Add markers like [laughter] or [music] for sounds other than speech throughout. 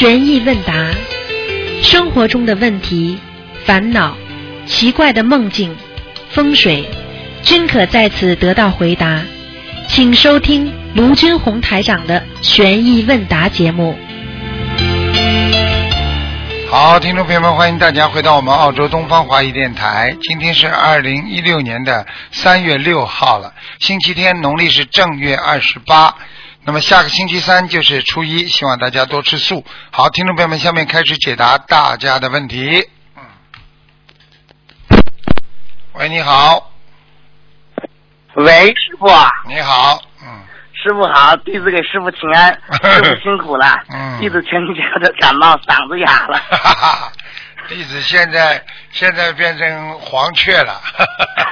悬疑问答，生活中的问题、烦恼、奇怪的梦境、风水，均可在此得到回答。请收听卢军红台长的悬疑问答节目。好，听众朋友们，欢迎大家回到我们澳洲东方华语电台。今天是二零一六年的三月六号了，星期天，农历是正月二十八。那么下个星期三就是初一，希望大家多吃素。好，听众朋友们，下面开始解答大家的问题。嗯，喂，你好，喂，师傅，你好，嗯，师傅好，弟子给师傅请安，[laughs] 师傅辛苦了，嗯弟子前几天的感冒，嗓子哑了，哈哈哈，弟子现在现在变成黄雀了。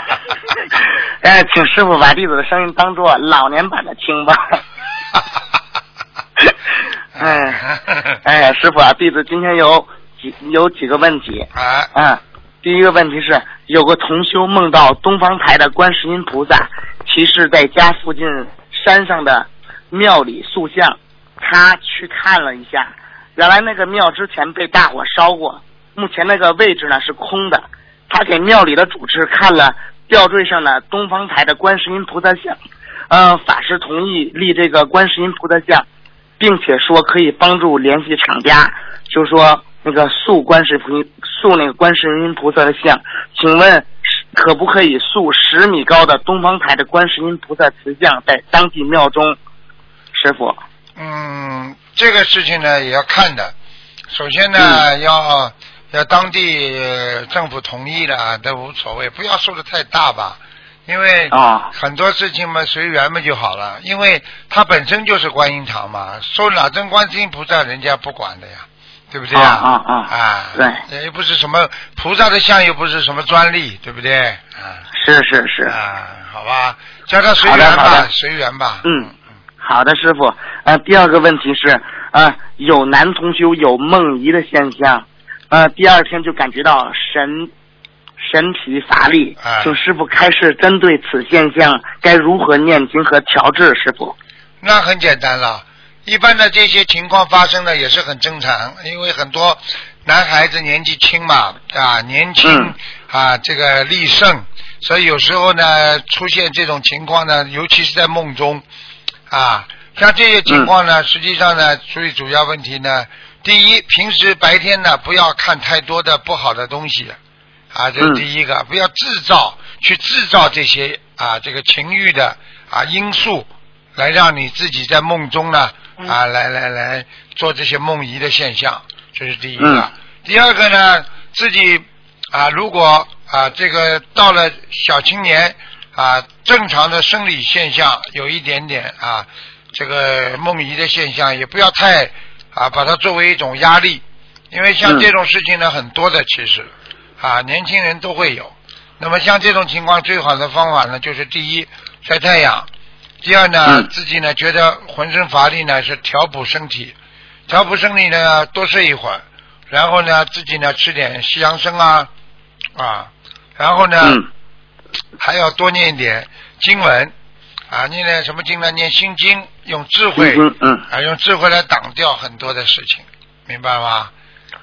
[laughs] 哎，请师傅把弟子的声音当做老年版的听吧。[laughs] [laughs] 哎，[laughs] 哎，师傅啊，弟子今天有几有几个问题，啊，嗯，第一个问题是，有个同修梦到东方台的观世音菩萨，其是在家附近山上的庙里塑像，他去看了一下，原来那个庙之前被大火烧过，目前那个位置呢是空的，他给庙里的主持看了吊坠上的东方台的观世音菩萨像，呃，法师同意立这个观世音菩萨像，并且说可以帮助联系厂家，就说那个塑观世菩塑那个观世音菩萨的像，请问可不可以塑十米高的东方台的观世音菩萨瓷像在当地庙中？师傅，嗯，这个事情呢也要看的。首先呢，嗯要要当地呃政府同意了都无所谓，不要说的太大吧，因为啊。很多事情嘛随缘嘛就好了，因为它本身就是观音堂嘛，说哪尊观世音菩萨人家不管的呀，对不对呀？啊啊啊。啊，对，又不是什么菩萨的像，又不是什么专利，对不对？啊。是是是，啊，好吧，叫他随缘吧，随缘吧。嗯，好的，师傅。呃，第二个问题是，呃，有男同修有梦遗的现象，呃，第二天就感觉到神神疲乏力，哎。请师傅开示针对此现象该如何念经和调治，师傅。那很简单了，一般的这些情况发生的也是很正常，因为很多男孩子年纪轻嘛，啊，年轻、嗯。啊，这个力盛，所以有时候呢出现这种情况呢，尤其是在梦中，啊，像这些情况呢，实际上呢，最主要问题呢，第一，平时白天呢不要看太多的不好的东西，啊，这是嗯。第一个，不要制造去制造这些啊这个情欲的啊因素，来让你自己在梦中呢啊来来来做这些梦遗的现象，这是第一个。嗯。第二个呢，自己啊如果啊这个到了小青年啊正常的生理现象有一点点啊这个梦遗的现象，也不要太啊把它作为一种压力，因为像嗯。这种事情呢很多的其实啊年轻人都会有。那么像这种情况，最好的方法呢，就是第一晒太阳，第二呢，嗯自己呢觉得浑身乏力呢，是调补身体，调补身体呢多睡一会儿，然后呢自己呢吃点西洋参啊啊，然后呢、嗯还要多念一点经文啊，念点什么经呢？念心经，用智慧嗯嗯，啊，用智慧来挡掉很多的事情，明白吗？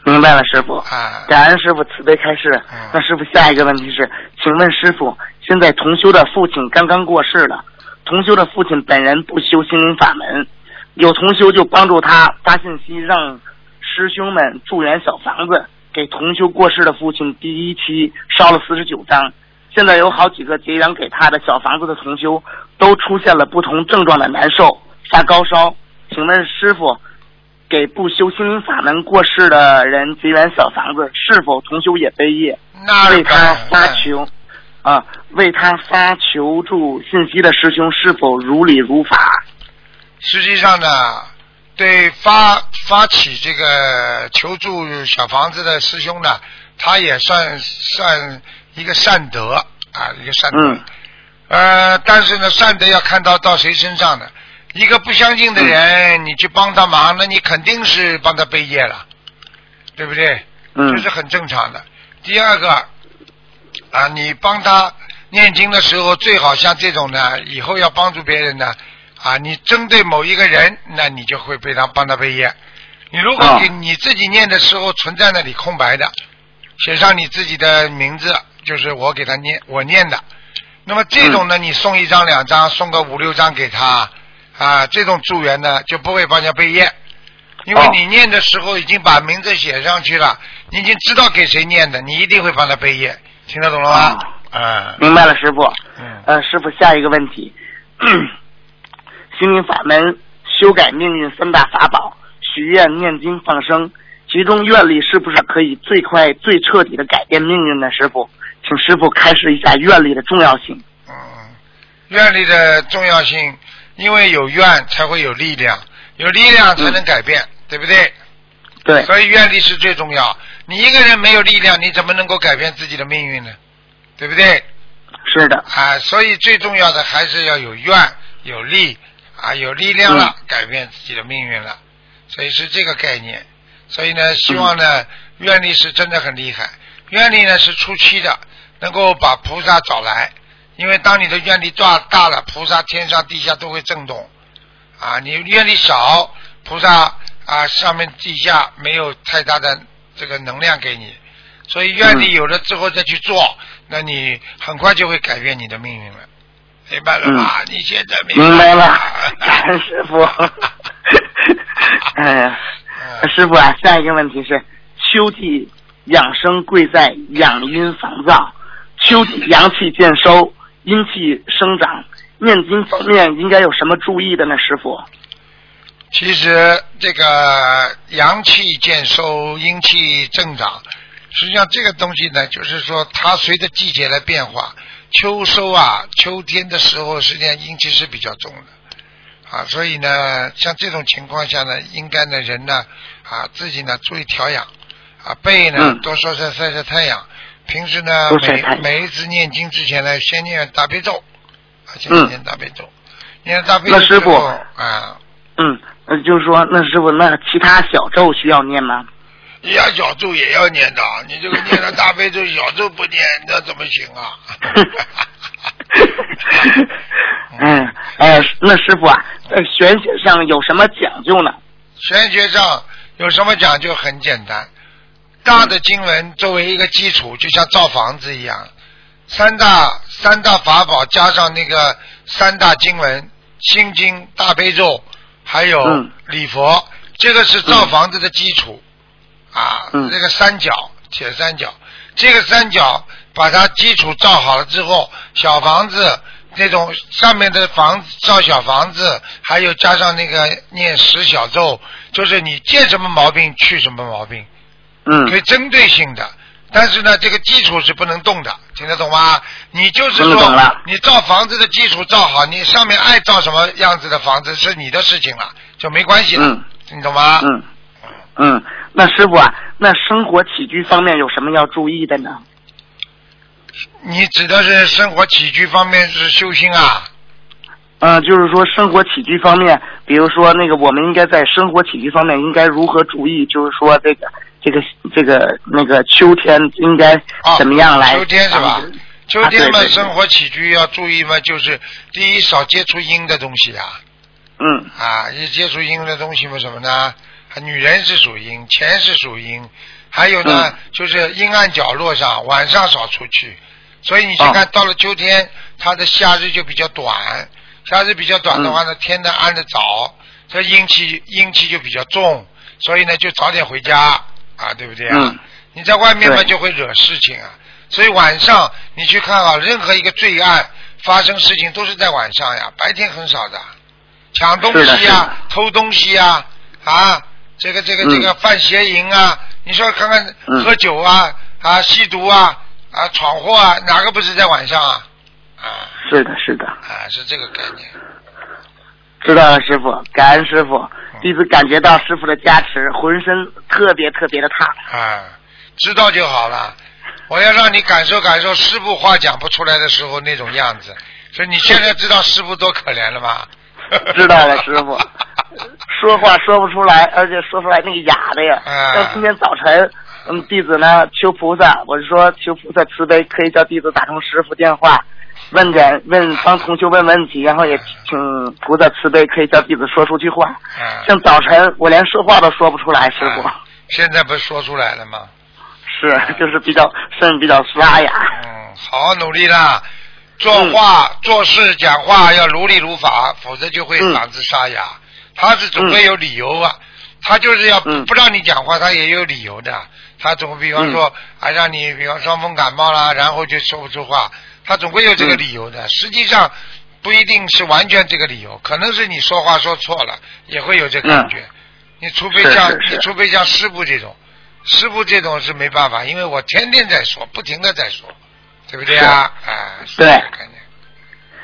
明白了，师傅。啊，感恩师傅慈悲开示嗯。那师傅下一个问题是，请问师傅，现在同修的父亲刚刚过世了，同修的父亲本人不修心灵法门，有同修就帮助他发信息，让师兄们助缘小房子，给同修过世的父亲第一期烧了四十九张。现在有好几个结缘给他的小房子的同修，都出现了不同症状的难受、发高烧。请问师傅，给不修心灵法门过世的人结缘小房子，是否同修也背业？那为他发然求啊，为他发求助信息的师兄是否如理如法？实际上呢，对发发起这个求助小房子的师兄呢，他也算算一个善德啊，一个善德。嗯呃，但是呢，善德要看到到谁身上的。一个不相信的人，你去帮他忙，那你肯定是帮他背业了，对不对？嗯这是很正常的。第二个啊，你帮他念经的时候，最好像这种呢，以后要帮助别人呢，啊，你针对某一个人，那你就会被他帮他背业。你如果啊给你自己念的时候存在那里空白的，写上你自己的名字，就是我给他念我念的。那么这种呢，你送一张两张，送个五六张给他啊，这种助缘呢就不会帮人家背业，因为哦你念的时候已经把名字写上去了，你已经知道给谁念的，你一定会帮他背业，听得懂了吗？啊，明白了，师傅。嗯，呃，师傅，下一个问题，心灵法门修改命运三大法宝：许愿、念经、放生。其中愿力是不是可以最快、最彻底的改变命运呢？师傅，请师傅开示一下愿力的重要性。嗯，愿力的重要性，因为有愿才会有力量，有力量才能改变，对不对？对，所以愿力是最重要。你一个人没有力量，你怎么能够改变自己的命运呢？对不对？是的，啊，所以最重要的还是要有愿、有力啊，有力量了，改变自己的命运了。所以是这个概念。所以呢，希望呢，愿力是真的很厉害。愿力呢是初期的，能够把菩萨找来。因为当你的愿力大大了，菩萨天上地下都会震动。啊，你愿力少，菩萨啊上面地下没有太大的这个能量给你。所以愿力有了之后再去做，那你很快就会改变你的命运了，明白了吗？你现在明明白了了，感 [laughs] 恩师傅。[laughs] 哎呀，嗯师傅啊，下一个问题是：秋季养生贵在养阴防燥，秋季阳气渐收，阴气生长。念经方面应该有什么注意的呢？师傅？其实这个阳气渐收，阴气增长，实际上这个东西呢，就是说它随着季节来变化。秋收啊，秋天的时候，实际上阴气是比较重的啊，所以呢，像这种情况下呢，应该呢人呢啊自己呢注意调养啊，背呢、嗯多晒晒晒晒太阳，平时呢每每一次念经之前呢，先念大悲咒，啊，先嗯念大悲咒，念大悲咒之那师傅后啊。嗯，呃，就是说，那师傅，那其他小咒需要念吗？要，小咒也要念的，你这个念了大悲咒，小咒不念，那怎么行啊？[laughs] [laughs] 嗯，哎，那师傅啊，在玄学上有什么讲究呢？玄学上有什么讲究？很简单，大的经文作为一个基础，就像造房子一样，三大三大法宝加上那个三大经文，心经、大悲咒，还有嗯。礼佛，这个是造房子的基础。啊，嗯。这个三角铁三角，这个三角把它基础造好了之后，小房子那种上面的房子造小房子，还有加上那个念十小咒，就是你见什么毛病去什么毛病，嗯可以针对性的。但是呢，这个基础是不能动的，听得懂吗？你就是说你造房子的基础造好，你上面爱造什么样子的房子是你的事情了，就没关系了，嗯你懂吗？嗯嗯，那师傅啊，那生活起居方面有什么要注意的呢？你指的是生活起居方面是修心啊？嗯、就是说生活起居方面，比如说那个我们应该在生活起居方面应该如何注意？就是说这个这个这个那个秋天应该哦怎么样来？秋天是吧？秋天嘛，生活起居要注意嘛，就是第一少接触阴的东西啊，嗯。啊，一接触阴的东西嘛什么呢？女人是属阴，钱是属阴，还有呢，嗯。就是阴暗角落上晚上少出去。所以你去哦。看，到了秋天，它的夏日就比较短，夏日比较短的话呢，天呢暗的早，这阴气阴气就比较重，所以呢就早点回家啊，对不对啊？嗯。你在外面嘛就会惹事情啊，所以晚上你去看啊，任何一个罪案发生事情都是在晚上呀，白天很少的，抢东西呀的、偷东西呀，啊，这个这个嗯。这个犯邪淫啊，你说看看嗯。喝酒啊啊吸毒啊啊闯祸啊，哪个不是在晚上啊？啊。是的，是的，啊，是这个概念。知道了，师傅，感恩师傅，嗯弟子感觉到师傅的加持，浑身特别特别的踏实。啊，知道就好了。我要让你感受感受师傅话讲不出来的时候那种样子。所以你现在知道师傅多可怜了吗？[laughs] 知道了，师傅，说话说不出来，而且说出来那个哑的呀。啊像今天早晨，嗯，弟子呢求菩萨，我是说求菩萨慈悲，可以叫弟子打通师傅电话，问点问帮同学问问题，然后也请菩萨慈悲，可以叫弟子说出去话。嗯，像早晨我连说话都说不出来，师傅。啊现在不是说出来了吗？是，就是比较声音比较沙哑。嗯，好好努力啦，做话、做事、讲话要如理如法，否则就会嗯嗓子沙哑。他是总会有理由啊，他就是要嗯不让你讲话，他也有理由的。他总比方说，啊，让你比方伤风感冒啦，然后就说不出话，他总会有这个嗯理由的。实际上不一定是完全这个理由，可能是你说话说错了，也会有这感觉。你除非像你除非像师傅这种，师傅这种是没办法，因为我天天在说，不停的在说，对不对啊？哎，对这个概念，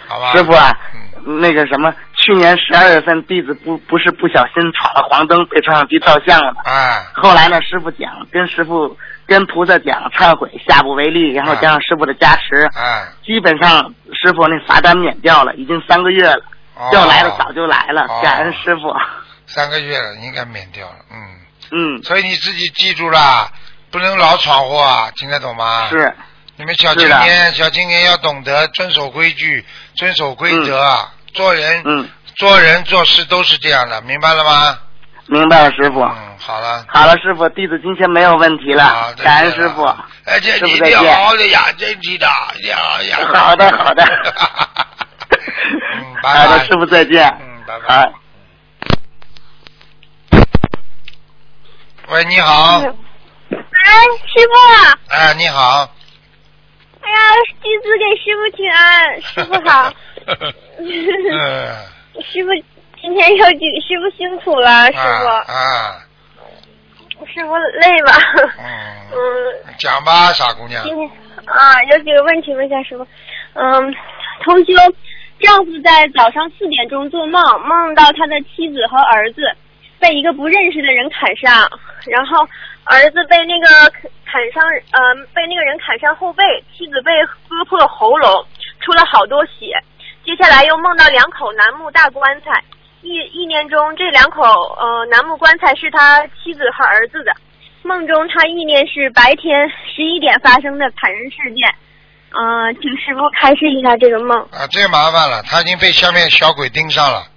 好吧？师傅啊，嗯，那个什么，去年十二月份弟子不不是不小心闯了黄灯，被摄像机照相了嘛？啊，后来呢，师傅讲，跟师傅跟菩萨讲忏悔，下不为例，然后加上师傅的加持，哎，基本上师傅那罚单免掉了，已经三个月了，哦要来了早就来了哦，感恩师傅。三个月了，应该免掉了，嗯。嗯，所以你自己记住了，不能老闯祸啊，听得懂吗？。是，你们小青年，小青年要懂得遵守规矩，遵守规则，啊做人，嗯，做人做事都是这样的，明白了吗？明白了，师傅。嗯，好了。好了，师傅，弟子今天没有问题好了，感恩师傅。哎，这师你一定要傅再见好好的养身体的，一定要养。好的好的嗯，拜拜。好的，师傅再见。嗯，拜拜。好。喂，你好。哎，师傅，哎，你好。哎呀，弟子给师傅请安，师傅好。[laughs] 嗯。[laughs] 师傅今天又几，师傅辛苦了，师傅，啊啊，师傅累吧？嗯，[laughs] 嗯，讲吧，傻姑娘。今天啊，有几个问题问一下师傅。嗯，同修，丈夫在早上四点钟做梦，梦到他的妻子和儿子被一个不认识的人砍伤，然后儿子被那个砍伤，呃，被那个人砍伤后背，妻子被割破喉咙，出了好多血。接下来又梦到两口楠木大棺材，意意念中这两口呃楠木棺材是他妻子和儿子的。梦中他意念是白天十一点发生的砍人事件，呃，请师傅开示一下这个梦。啊，这麻烦了，他已经被下面小鬼盯上了。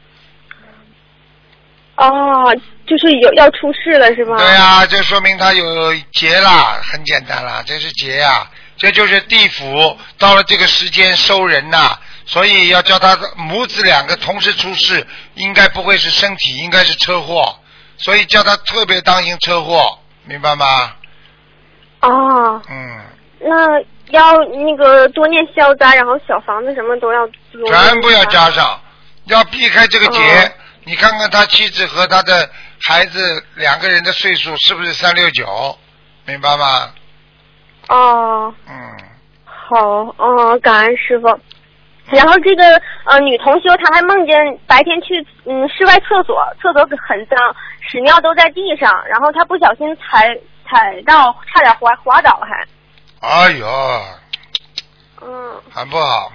哦，就是有要出事了是吗？对呀、这说明他有劫啦，很简单啦，这是劫呀、这就是地府到了这个时间收人呐、所以要叫他母子两个同时出事，应该不会是身体，应该是车祸，所以叫他特别当心车祸，明白吗？哦，嗯，那要那个多念消灾，然后小房子什么都要全部要加上，要避开这个劫。哦你看看他妻子和他的孩子两个人的岁数是不是三六九？明白吗？哦，嗯，好，哦，感恩师傅。然后这个呃女同修她还梦见白天去嗯室外厕所，厕所很脏，屎尿都在地上，然后她不小心踩踩到，差点滑滑倒还。哎呦，嗯，很不好。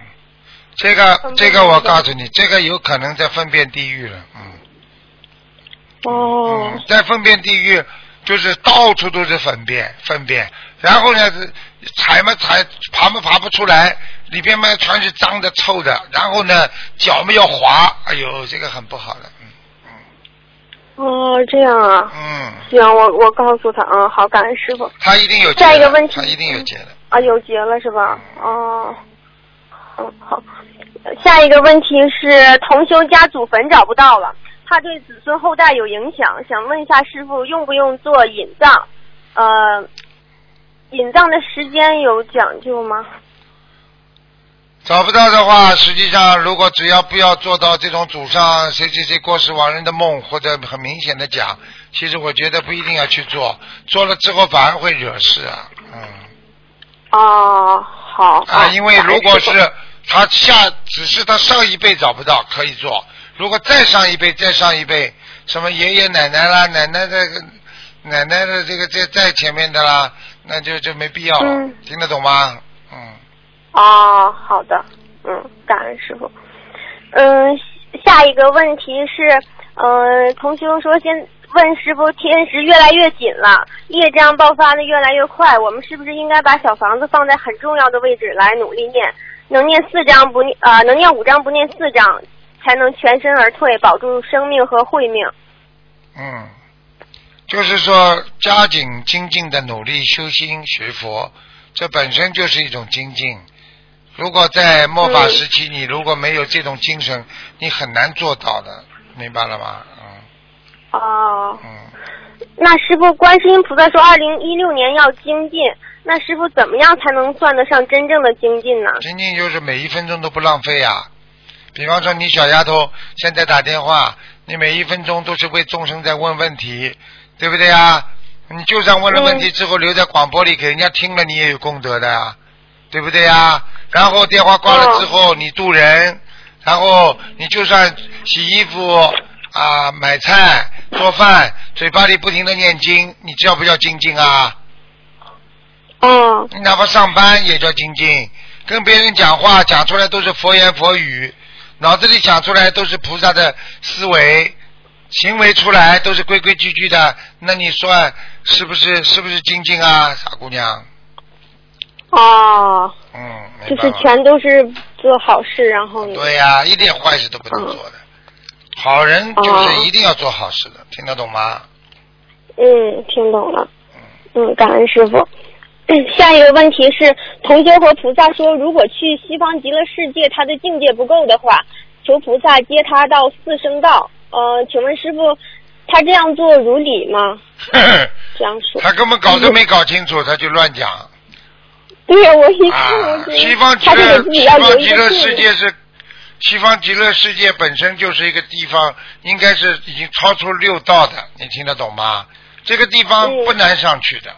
这个这个我告诉你，这个有可能在粪便地狱了，嗯。哦嗯，在粪便地狱就是到处都是粪便，粪便，然后呢踩嘛踩，爬嘛爬不出来，里边嘛全是脏的臭的，然后呢脚嘛要滑，哎呦，这个很不好的，嗯哦，这样啊，嗯，行，我我告诉他，嗯，好，感恩师傅。他一定有结的下一个问题他一定有结的，啊，有结了是吧？哦，嗯，好。下一个问题是，同修家祖坟找不到了，怕对子孙后代有影响，想问一下师傅，用不用做引葬？呃，引葬的时间有讲究吗？找不到的话，实际上如果只要不要做到这种祖上谁谁谁过世亡人的梦，或者很明显的讲，其实我觉得不一定要去做，做了之后反而会惹事啊，嗯。哦，好。啊，因为如果是他下，只是他上一辈找不到可以做，如果再上一辈、再上一辈，什么爷爷奶奶啦、奶奶的、奶奶的这个在在前面的啦，那就就没必要了，嗯听得懂吗？嗯，哦，好的，嗯，感恩师傅。嗯，下一个问题是，呃，同修说先问师傅，天时越来越紧了，业障爆发的越来越快，我们是不是应该把小房子放在很重要的位置来努力念？能念四张不念啊、能念五张不念四张，才能全身而退，保住生命和慧命。嗯，就是说加紧精进的努力修心学佛，这本身就是一种精进。如果在末法时期，你如果没有这种精神，你很难做到的，明白了吗？嗯哦，嗯，那师傅，观世音菩萨说二零一六年要精进，那师傅怎么样才能算得上真正的精进呢？精进就是每一分钟都不浪费呀、比方说，你小丫头现在打电话，你每一分钟都是为众生在问问题，对不对呀？你就算问了问题之后留在广播里给人家听了，你也有功德的呀，对不对呀？然后电话挂了之后，你渡人，然后你就算洗衣服啊、买菜、做饭，嘴巴里不停的念经，你叫不叫精进啊？嗯，你哪怕上班也叫精进，跟别人讲话讲出来都是佛言佛语，脑子里讲出来都是菩萨的思维，行为出来都是规规矩矩的，那你说是不是是不是精进啊，傻姑娘？哦，嗯，就是？全都是做好事，然后呢？对呀、一点坏事都不能做的。好人就是一定要做好事的，听得懂吗？嗯，听懂了。嗯，感恩师傅。[coughs] 下一个问题是，同修和菩萨说，如果去西方极乐世界，他的境界不够的话，求菩萨接他到四圣道。呃，请问师傅，他这样做如理吗？[laughs] 这样说。他根本搞都没搞清楚，他就乱讲。对呀，我一西方极乐极乐世界是西方极乐世界本身就是一个地方，应该是已经超出六道的，你听得懂吗？这个地方嗯不难上去的，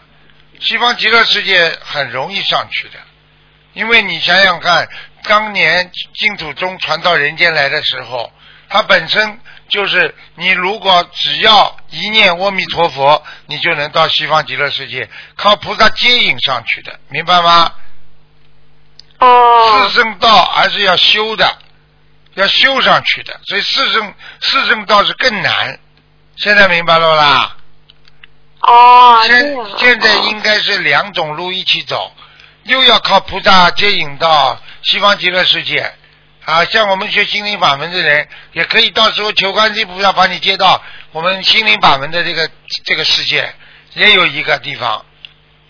西方极乐世界很容易上去的，因为你想想看，当年净土宗传到人间来的时候，它本身就是你如果只要一念阿弥陀佛，你就能到西方极乐世界，靠菩萨接引上去的，明白吗？哦四圣道还是要修的，要修上去的，所以四圣四圣道是更难。现在明白了啦？哦，现现在哦应该是两种路一起走，又要靠菩萨接引到西方极乐世界。啊，像我们学心灵法门的人，也可以到时候求观世音菩萨把你接到我们心灵法门的这个这个世界，也有一个地方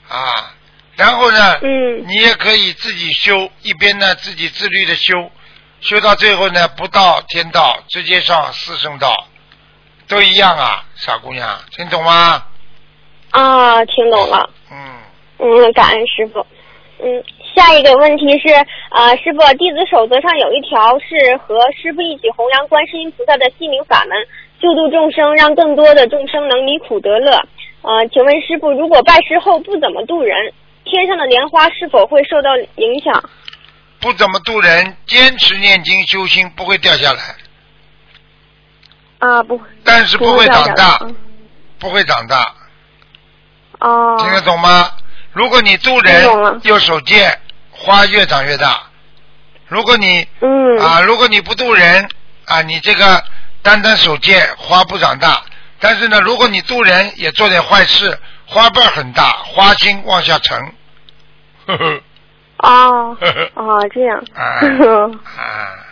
啊。然后呢，嗯你也可以自己修，一边呢自己自律的修，修到最后呢不到天道，直接上四圣道，都一样啊，傻姑娘，听懂吗？啊，听懂了。嗯，嗯，感恩师傅。嗯，下一个问题是，呃，师傅，弟子守则上有一条是和师傅一起弘扬观世音菩萨的心灵法门，救度众生，让更多的众生能离苦得乐。呃，请问师傅，如果拜师后不怎么度人，天上的莲花是否会受到影响？不怎么度人，坚持念经修心不会掉下来，啊，不，但是不会长大，嗯不会长大，哦，听得懂吗？如果你度听懂了人又守戒，花越长越大。如果你嗯，啊，如果你不渡人啊，你这个单单手戒，花不长大。但是呢，如果你渡人也做点坏事，花瓣很大，花心往下沉。呵呵哦，呵呵哦，这样，[laughs] 啊啊，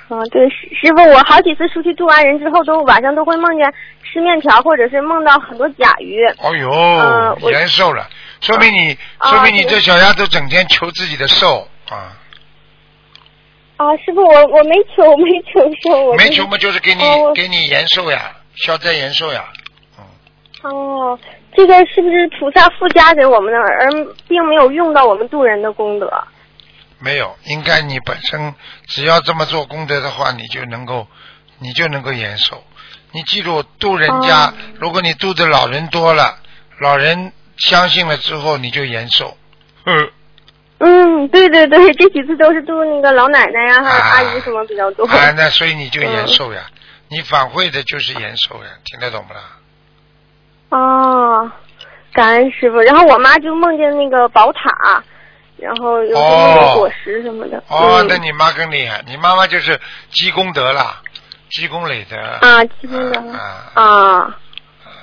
啊，对，师师傅，我好几次出去渡完人之后，都晚上都会梦见吃面条，或者是梦到很多甲鱼。哦呦，呃我延寿了，说明你，啊说明你这小丫头整天求自己的寿啊，啊，师傅，我我没求，我没求寿，我、没求嘛，就是给你哦给你延寿呀，消灾延寿呀，嗯，哦，这个是不是菩萨附加给我们的，而并没有用到我们渡人的功德？没有，应该你本身只要这么做功德的话，你就能够，你就能够延寿。你记住，渡人家，哦如果你渡的老人多了，老人相信了之后，你就延寿。呵嗯，对对对，[laughs] 这几次都是度那个老奶奶呀、还有啊阿姨什么比较多。啊，那所以你就延寿嗯呀，你反馈的就是延寿呀，听得懂不啦？哦，感恩师傅。然后我妈就梦见那个宝塔，然后有哦那个果实什么的。哦，嗯、那你妈更厉害，你妈妈就是积功德了，积功累德。啊，积功德啊啊。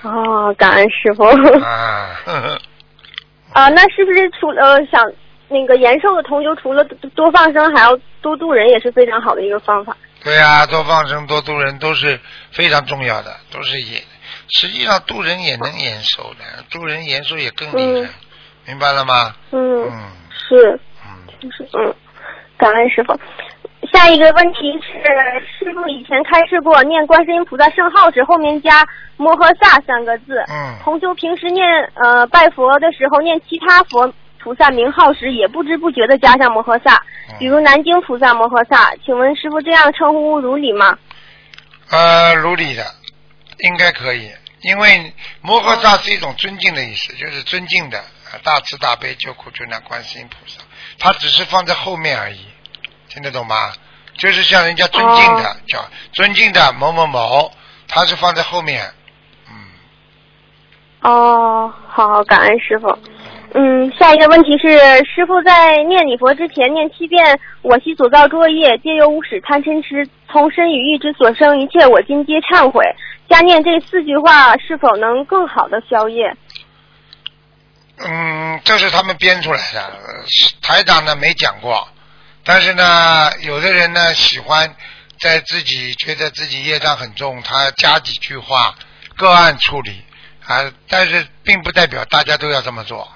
哦，感恩师傅。啊，呵呵啊，那是不是除了、呃、想那个延寿的同修，除了多放生，还要多度人，也是非常好的一个方法。对呀、多放生、多度人都是非常重要的，都是延。实际上度人也能延寿的，度人延寿也更厉害，嗯明白了吗？嗯，嗯是，嗯，就是嗯，感恩师傅。下一个问题是，师傅以前开示过，念观世音菩萨圣号时后面加摩诃萨三个字。嗯同修平时念呃拜佛的时候念其他佛菩萨名号时，也不知不觉的加上摩诃萨，嗯比如南京菩萨摩诃萨。请问师傅这样称呼如理吗？呃，如理的，应该可以，因为摩诃萨是一种尊敬的意思，就是尊敬的，呃大慈大悲救苦救难观世音菩萨，他只是放在后面而已，听得懂吗？就是像人家尊敬的，哦叫尊敬的某某某，他是放在后面，嗯，哦，好，感恩师傅。嗯，下一个问题是，师傅在念礼佛之前念七遍“我昔所造作业，皆由无始贪嗔痴，从身语意之所生一切，我今皆忏悔”。加念这四句话，是否能更好的消业？嗯，这是他们编出来的，台长呢没讲过，但是呢，有的人呢喜欢在自己觉得自己业障很重，他加几句话，个案处理啊，但是并不代表大家都要这么做，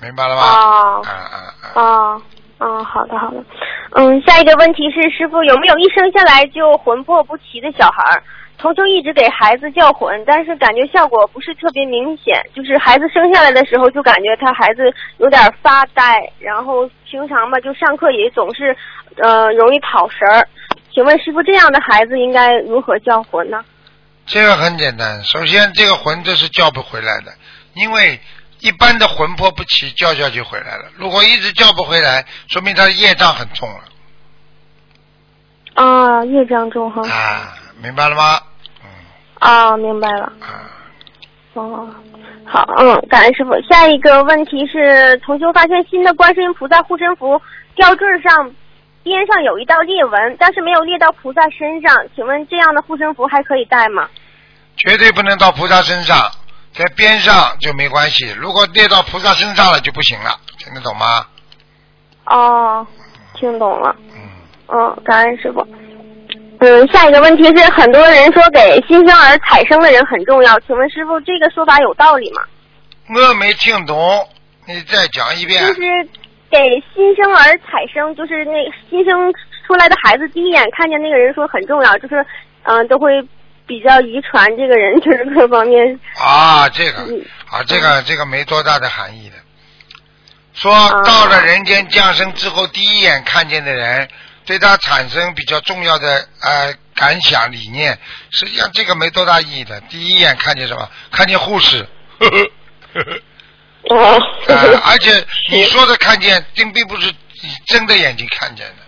明白了吗？哦啊啊啊！哦，哦，好的好的。嗯，下一个问题是，师傅有没有一生下来就魂魄不齐的小孩儿？同修一直给孩子叫魂，但是感觉效果不是特别明显，就是孩子生下来的时候就感觉他孩子有点发呆，然后平常吧就上课也总是呃容易跑神儿。请问师傅，这样的孩子应该如何叫魂呢？这个很简单，首先这个魂这是叫不回来的，因为一般的魂魄不齐，叫叫就回来了。如果一直叫不回来，说明他的业障很重了啊，业障重哈。啊，明白了吗？嗯啊，明白了。啊。哦，好，嗯，感恩师傅。下一个问题是，同修发现新的观世音菩萨护身符吊坠上边上有一道裂纹，但是没有裂到菩萨身上，请问这样的护身符还可以戴吗？绝对不能到菩萨身上，在边上就没关系。如果列到菩萨身上了就不行了，听得懂吗？哦，听懂了。嗯，嗯，感恩师傅。嗯，下一个问题是，很多人说给新生儿采生的人很重要，请问师傅这个说法有道理吗？我没听懂，你再讲一遍就。是给新生儿采生，就是那新生出来的孩子第一眼看见那个人说很重要，就是嗯、都会比较遗传这个人，就是各方面。啊，这个嗯啊，这个这个没多大的含义的。说啊到了人间降生之后，第一眼看见的人，对他产生比较重要的呃感想理念，实际上这个没多大意义的。第一眼看见什么？看见护士。呵呵呵呵哦。啊 [laughs] [laughs] 而且你说的看见，并并不是你睁着眼睛看见的，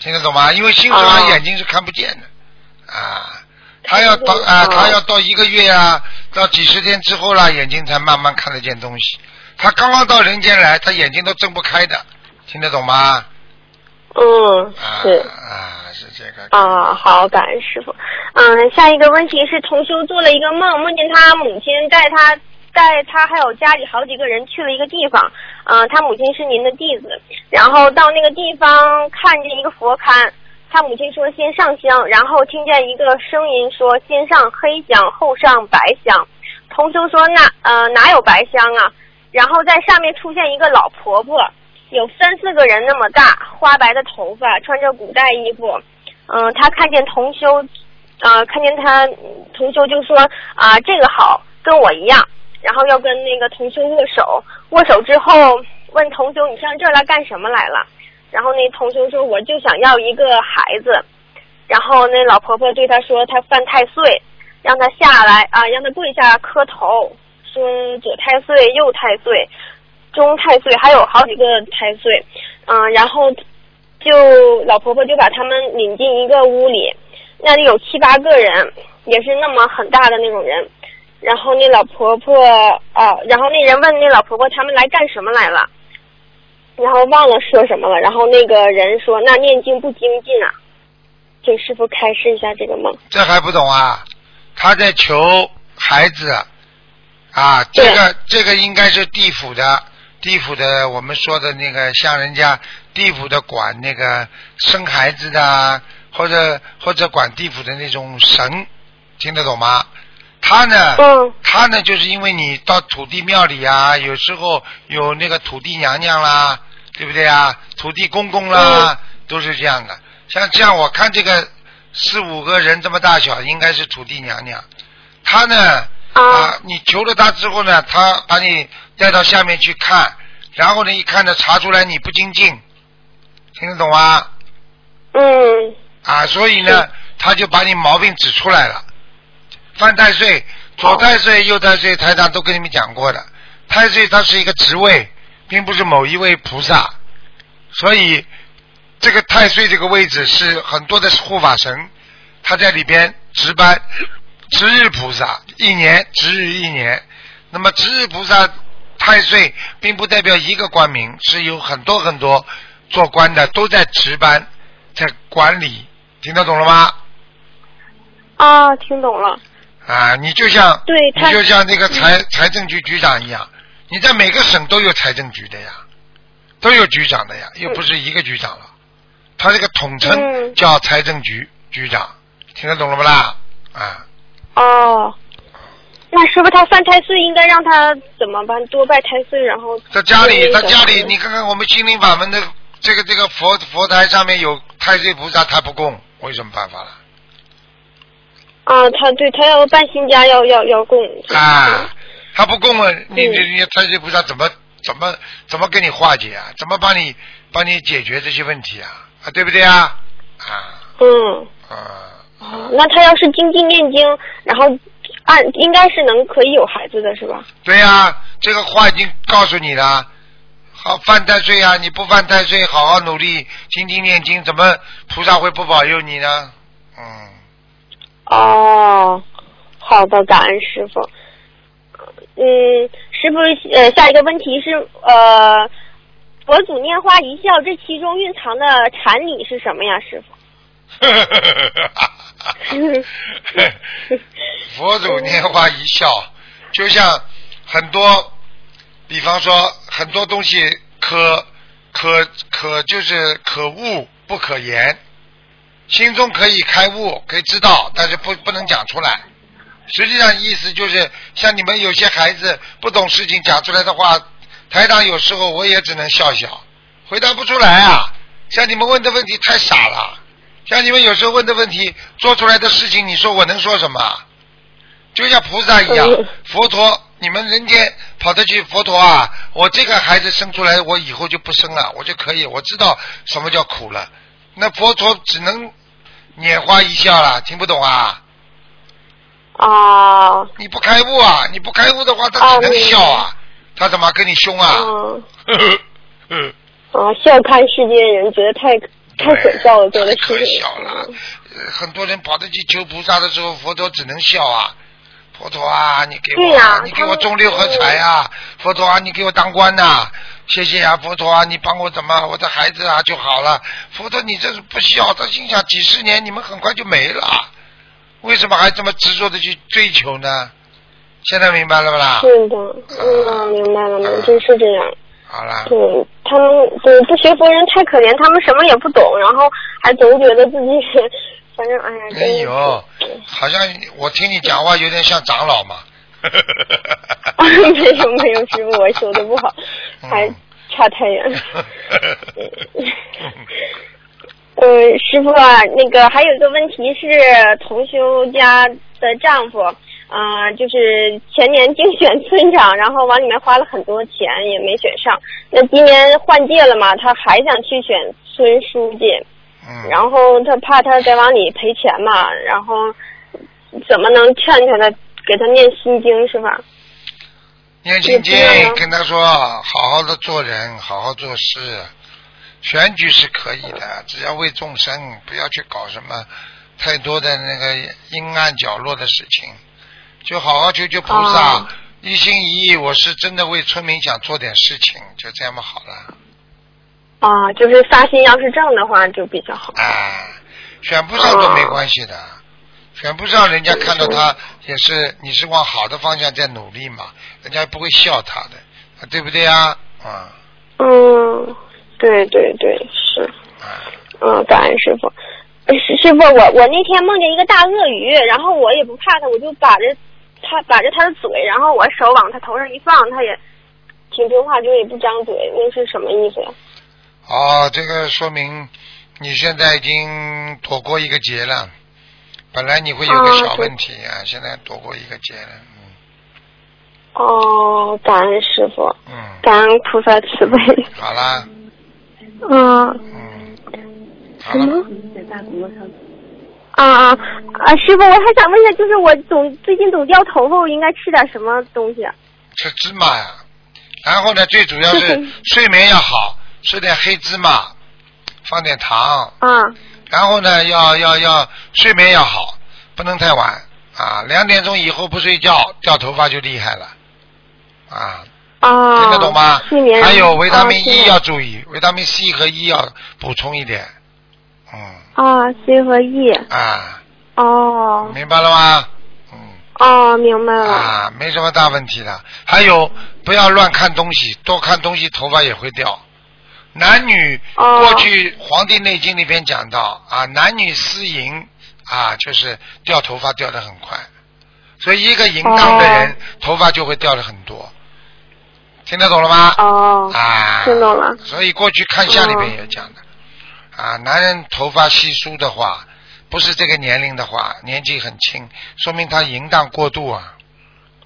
听得懂吗？因为新生儿哦眼睛是看不见的，啊，他要到啊，哦他要到一个月啊，到几十天之后啦，眼睛才慢慢看得见东西。他刚刚到人间来，他眼睛都睁不开的，听得懂吗？嗯，啊是。啊，是这个。啊，好，感恩师傅。嗯，下一个问题是，同修做了一个梦，梦见他母亲带他带他还有家里好几个人去了一个地方。嗯，他母亲是您的弟子，然后到那个地方看见一个佛龛，他母亲说先上香，然后听见一个声音说先上黑香，后上白香。同修说那呃哪有白香啊？然后在上面出现一个老婆婆，有三四个人那么大，花白的头发，穿着古代衣服。嗯、他看见同修，呃，看见他同修就说啊、这个好，跟我一样。然后要跟那个同修握手，握手之后问同修你上这来干什么来了？然后那同修说我就想要一个孩子。然后那老婆婆对他说他犯太岁，让他下来啊，让他跪下磕头，说左太岁、右太岁、中太岁，还有好几个太岁。嗯、然后就老婆婆就把他们领进一个屋里，那里有七八个人，也是那么很大的那种人。然后那老婆婆啊，然后那人问那老婆婆他们来干什么来了，然后忘了说什么了。然后那个人说那念经不精进啊，请师傅开示一下这个梦。这还不懂啊？他在求孩子啊，这个这个应该是地府的地府的我们说的那个像人家地府的管那个生孩子的啊，或者或者管地府的那种神，听得懂吗？他呢，嗯他呢，就是因为你到土地庙里啊，有时候有那个土地娘娘啦，对不对啊？土地公公啦，都是这样的。像这样，我看这个四五个人这么大小，应该是土地娘娘。他呢，啊你求了他之后呢，他把你带到下面去看，然后呢，一看呢，查出来你不精进，听得懂吗？嗯啊，所以呢，他就把你毛病指出来了。犯太岁，左太岁、右太岁，台长都跟你们讲过的。太岁它是一个职位，并不是某一位菩萨，所以这个太岁这个位置是很多的护法神，他在里边值班，值日菩萨一年值日一年。那么值日菩萨太岁，并不代表一个官名，是有很多很多做官的都在值班，在管理，听得懂了吗？啊，听懂了。啊，你就像对他你就像那个财财政局局长一样，你在每个省都有财政局的呀，都有局长的呀，又不是一个局长了。他这个统称嗯叫财政局局长，听得懂了不啦？啊，哦，那师傅他犯太岁应该让他怎么办？多拜太岁，然后在家里，在家里，你看看我们心灵法门的这个这个佛佛台上面有太岁菩萨，他不供，我有什么办法了？啊，他对他要搬新家要要要供啊，他不供了，你你嗯你太岁菩萨怎么怎么怎么跟你化解啊？怎么帮你帮你解决这些问题啊？啊，对不对啊？啊嗯。啊，哦，那他要是精进念经，然后按应该是能可以有孩子的是吧？对呀、这个话已经告诉你了。好，犯太岁啊！你不犯太岁，好好努力，精进念经，怎么菩萨会不保佑你呢？嗯，哦，好的，感恩师傅。嗯，师傅，呃，下一个问题是，呃，佛祖拈花一笑，这其中蕴藏的禅理是什么呀，师傅？[laughs] 佛祖拈花一笑，就像很多，比方说很多东西可可可就是可悟不可言，心中可以开悟，可以知道，但是不不能讲出来。实际上意思就是，像你们有些孩子不懂事情讲出来的话，台长有时候我也只能笑笑，回答不出来啊。像你们问的问题太傻了，像你们有时候问的问题做出来的事情，你说我能说什么？就像菩萨一样，佛陀，你们人间跑得去佛陀啊！我这个孩子生出来，我以后就不生了，我就可以，我知道什么叫苦了。那佛陀只能拈花一笑了，听不懂啊？啊，你不开悟啊！你不开悟的话，他只能笑啊，他怎么跟你凶啊？嗯，啊，[laughs] 笑看世间人，觉得太太可笑了，做的可事情。笑了。呃很多人跑得去求菩萨的时候，佛陀只能笑啊。佛陀啊，你给我，啊你给我中六合彩啊！佛陀啊，你给我当官呐、谢谢啊，佛陀啊，你帮我怎么我的孩子啊就好了。佛陀，你这是不孝，他心想几十年你们很快就没了，为什么还这么执着的去追求呢？现在明白了不啦？是的，嗯，明白了，明白真是这样。好了，对他们，对不学佛人太可怜，他们什么也不懂，然后还总觉得自己，反正哎呀，真哎呦，好像我听你讲话有点像长老嘛。没 [laughs] 有没有，师傅，我修的不好，还嗯差太远。[laughs] 呃，师傅啊，那个还有一个问题是，同修家的丈夫，啊、就是前年竞选村长，然后往里面花了很多钱，也没选上。那今年换届了嘛，他还想去选村书记，嗯。然后他怕他再往里赔钱嘛，然后怎么能劝劝他，给他念心经是吧？念心经跟他说，好好的做人，好好做事。选举是可以的，只要为众生，不要去搞什么太多的那个阴暗角落的事情，就好好求求菩萨，哦一心一意，我是真的为村民想做点事情，就这样嘛好了。啊，就是发心，要是正的话就比较好。哎，选不上都没关系的，选不上人家看到他也是你是往好的方向在努力嘛，人家不会笑他的，对不对啊？啊嗯，对对对，是，啊，嗯，感恩师傅。呃师师傅，我我那天梦见一个大鳄鱼，然后我也不怕它，我就把着它把着它的嘴，然后我手往它头上一放，它也挺听话，就也不张嘴，那是什么意思呀？哦，这个说明你现在已经躲过一个劫了。本来你会有个哦小问题啊，现在躲过一个劫了。嗯哦，感恩师傅，嗯，感恩菩萨慈悲。好啦，嗯，嗯，好什么了，？啊啊啊！师傅，我还想问一下，就是我总最近总掉头发，我应该吃点什么东西啊？吃芝麻呀。然后呢，最主要是嗯 [laughs] 睡眠要好，吃点黑芝麻，放点糖。啊然后呢，要要要睡眠要好，不能太晚啊。两点钟以后不睡觉，掉头发就厉害了啊。啊！听得懂吗？睡眠还有维他命 E 要注意，维他命 C 和 E 要补充一点。嗯啊，C 和 E 啊，哦明白了吗？嗯哦，明白了。啊，没什么大问题的。还有不要乱看东西，多看东西头发也会掉。男女哦过去《黄帝内经》里边讲到啊，男女私淫啊，就是掉头发掉的很快，所以一个淫荡的人、哦头发就会掉的很多。听得懂了吗？哦，啊，听懂了所以过去看相里边也讲的，啊，男人头发稀疏的话，不是这个年龄的话，年纪很轻，说明他淫荡过度啊，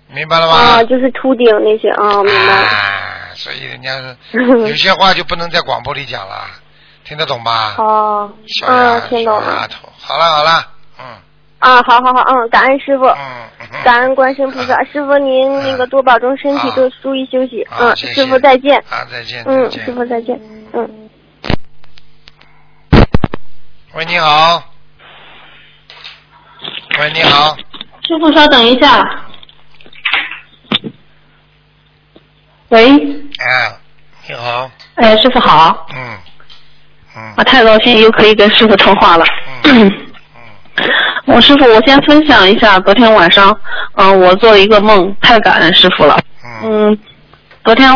明白了吗？啊，就是秃顶那些啊，明白。啊，所以人家是 [laughs] 有些话就不能在广播里讲了，听得懂吧？哦，小丫嗯，听懂了。小丫头，好了好了，嗯啊，好好好，嗯，感恩师傅，嗯嗯，[laughs] 感恩观世音菩萨，师傅您那个多保重身体，啊多注意休息。啊嗯，师傅再见。啊，再见嗯，师傅再见。嗯。喂，你好。喂，你好。师傅稍等一下。喂，哎，你好。哎，师傅好，嗯嗯我太高兴又可以跟师傅通话了。嗯嗯我 [clears throat] 师傅，我先分享一下昨天晚上，嗯、我做了一个梦，太感恩师傅了。嗯嗯，昨天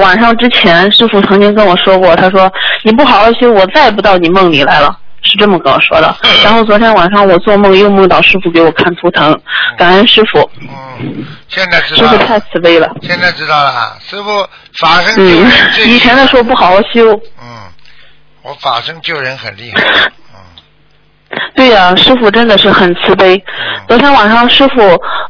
晚上之前，师傅曾经跟我说过，他说你不好好修，我再也不到你梦里来了，是这么跟我说的。然后昨天晚上我做梦又梦到师傅给我看图腾，感恩师傅，嗯，现在知道师傅太，慈悲了。现在知道了。啊，师傅法身救嗯 [laughs] 以前的时候不好好修。嗯，我法身救人很厉害，嗯 [laughs] 对呀、师傅真的是很慈悲。嗯昨天晚上师傅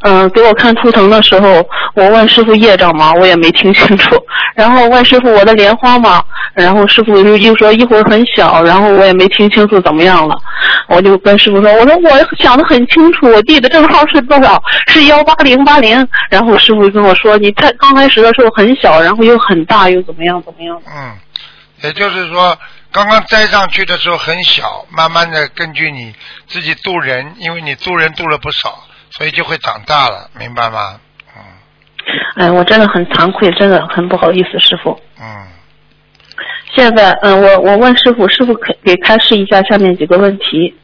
嗯、呃给我看图腾的时候，我问师傅业障吗？我也没听清楚。然后问师傅我的莲花吗？然后师傅又又说一会儿很小，然后我也没听清楚怎么样了。我就跟师傅说，我说我想的很清楚，我记得正号是多少？是幺八零八零。然后师傅跟我说，你太刚开始的时候很小，然后又很大，又怎么样怎么样？嗯，也就是说，刚刚栽上去的时候很小，慢慢的根据你自己渡人，因为你渡人渡了不少，所以就会长大了，明白吗？嗯哎，我真的很惭愧，真的很不好意思，师傅。嗯，现在，嗯，我我问师傅，师傅可给开示一下下面几个问题。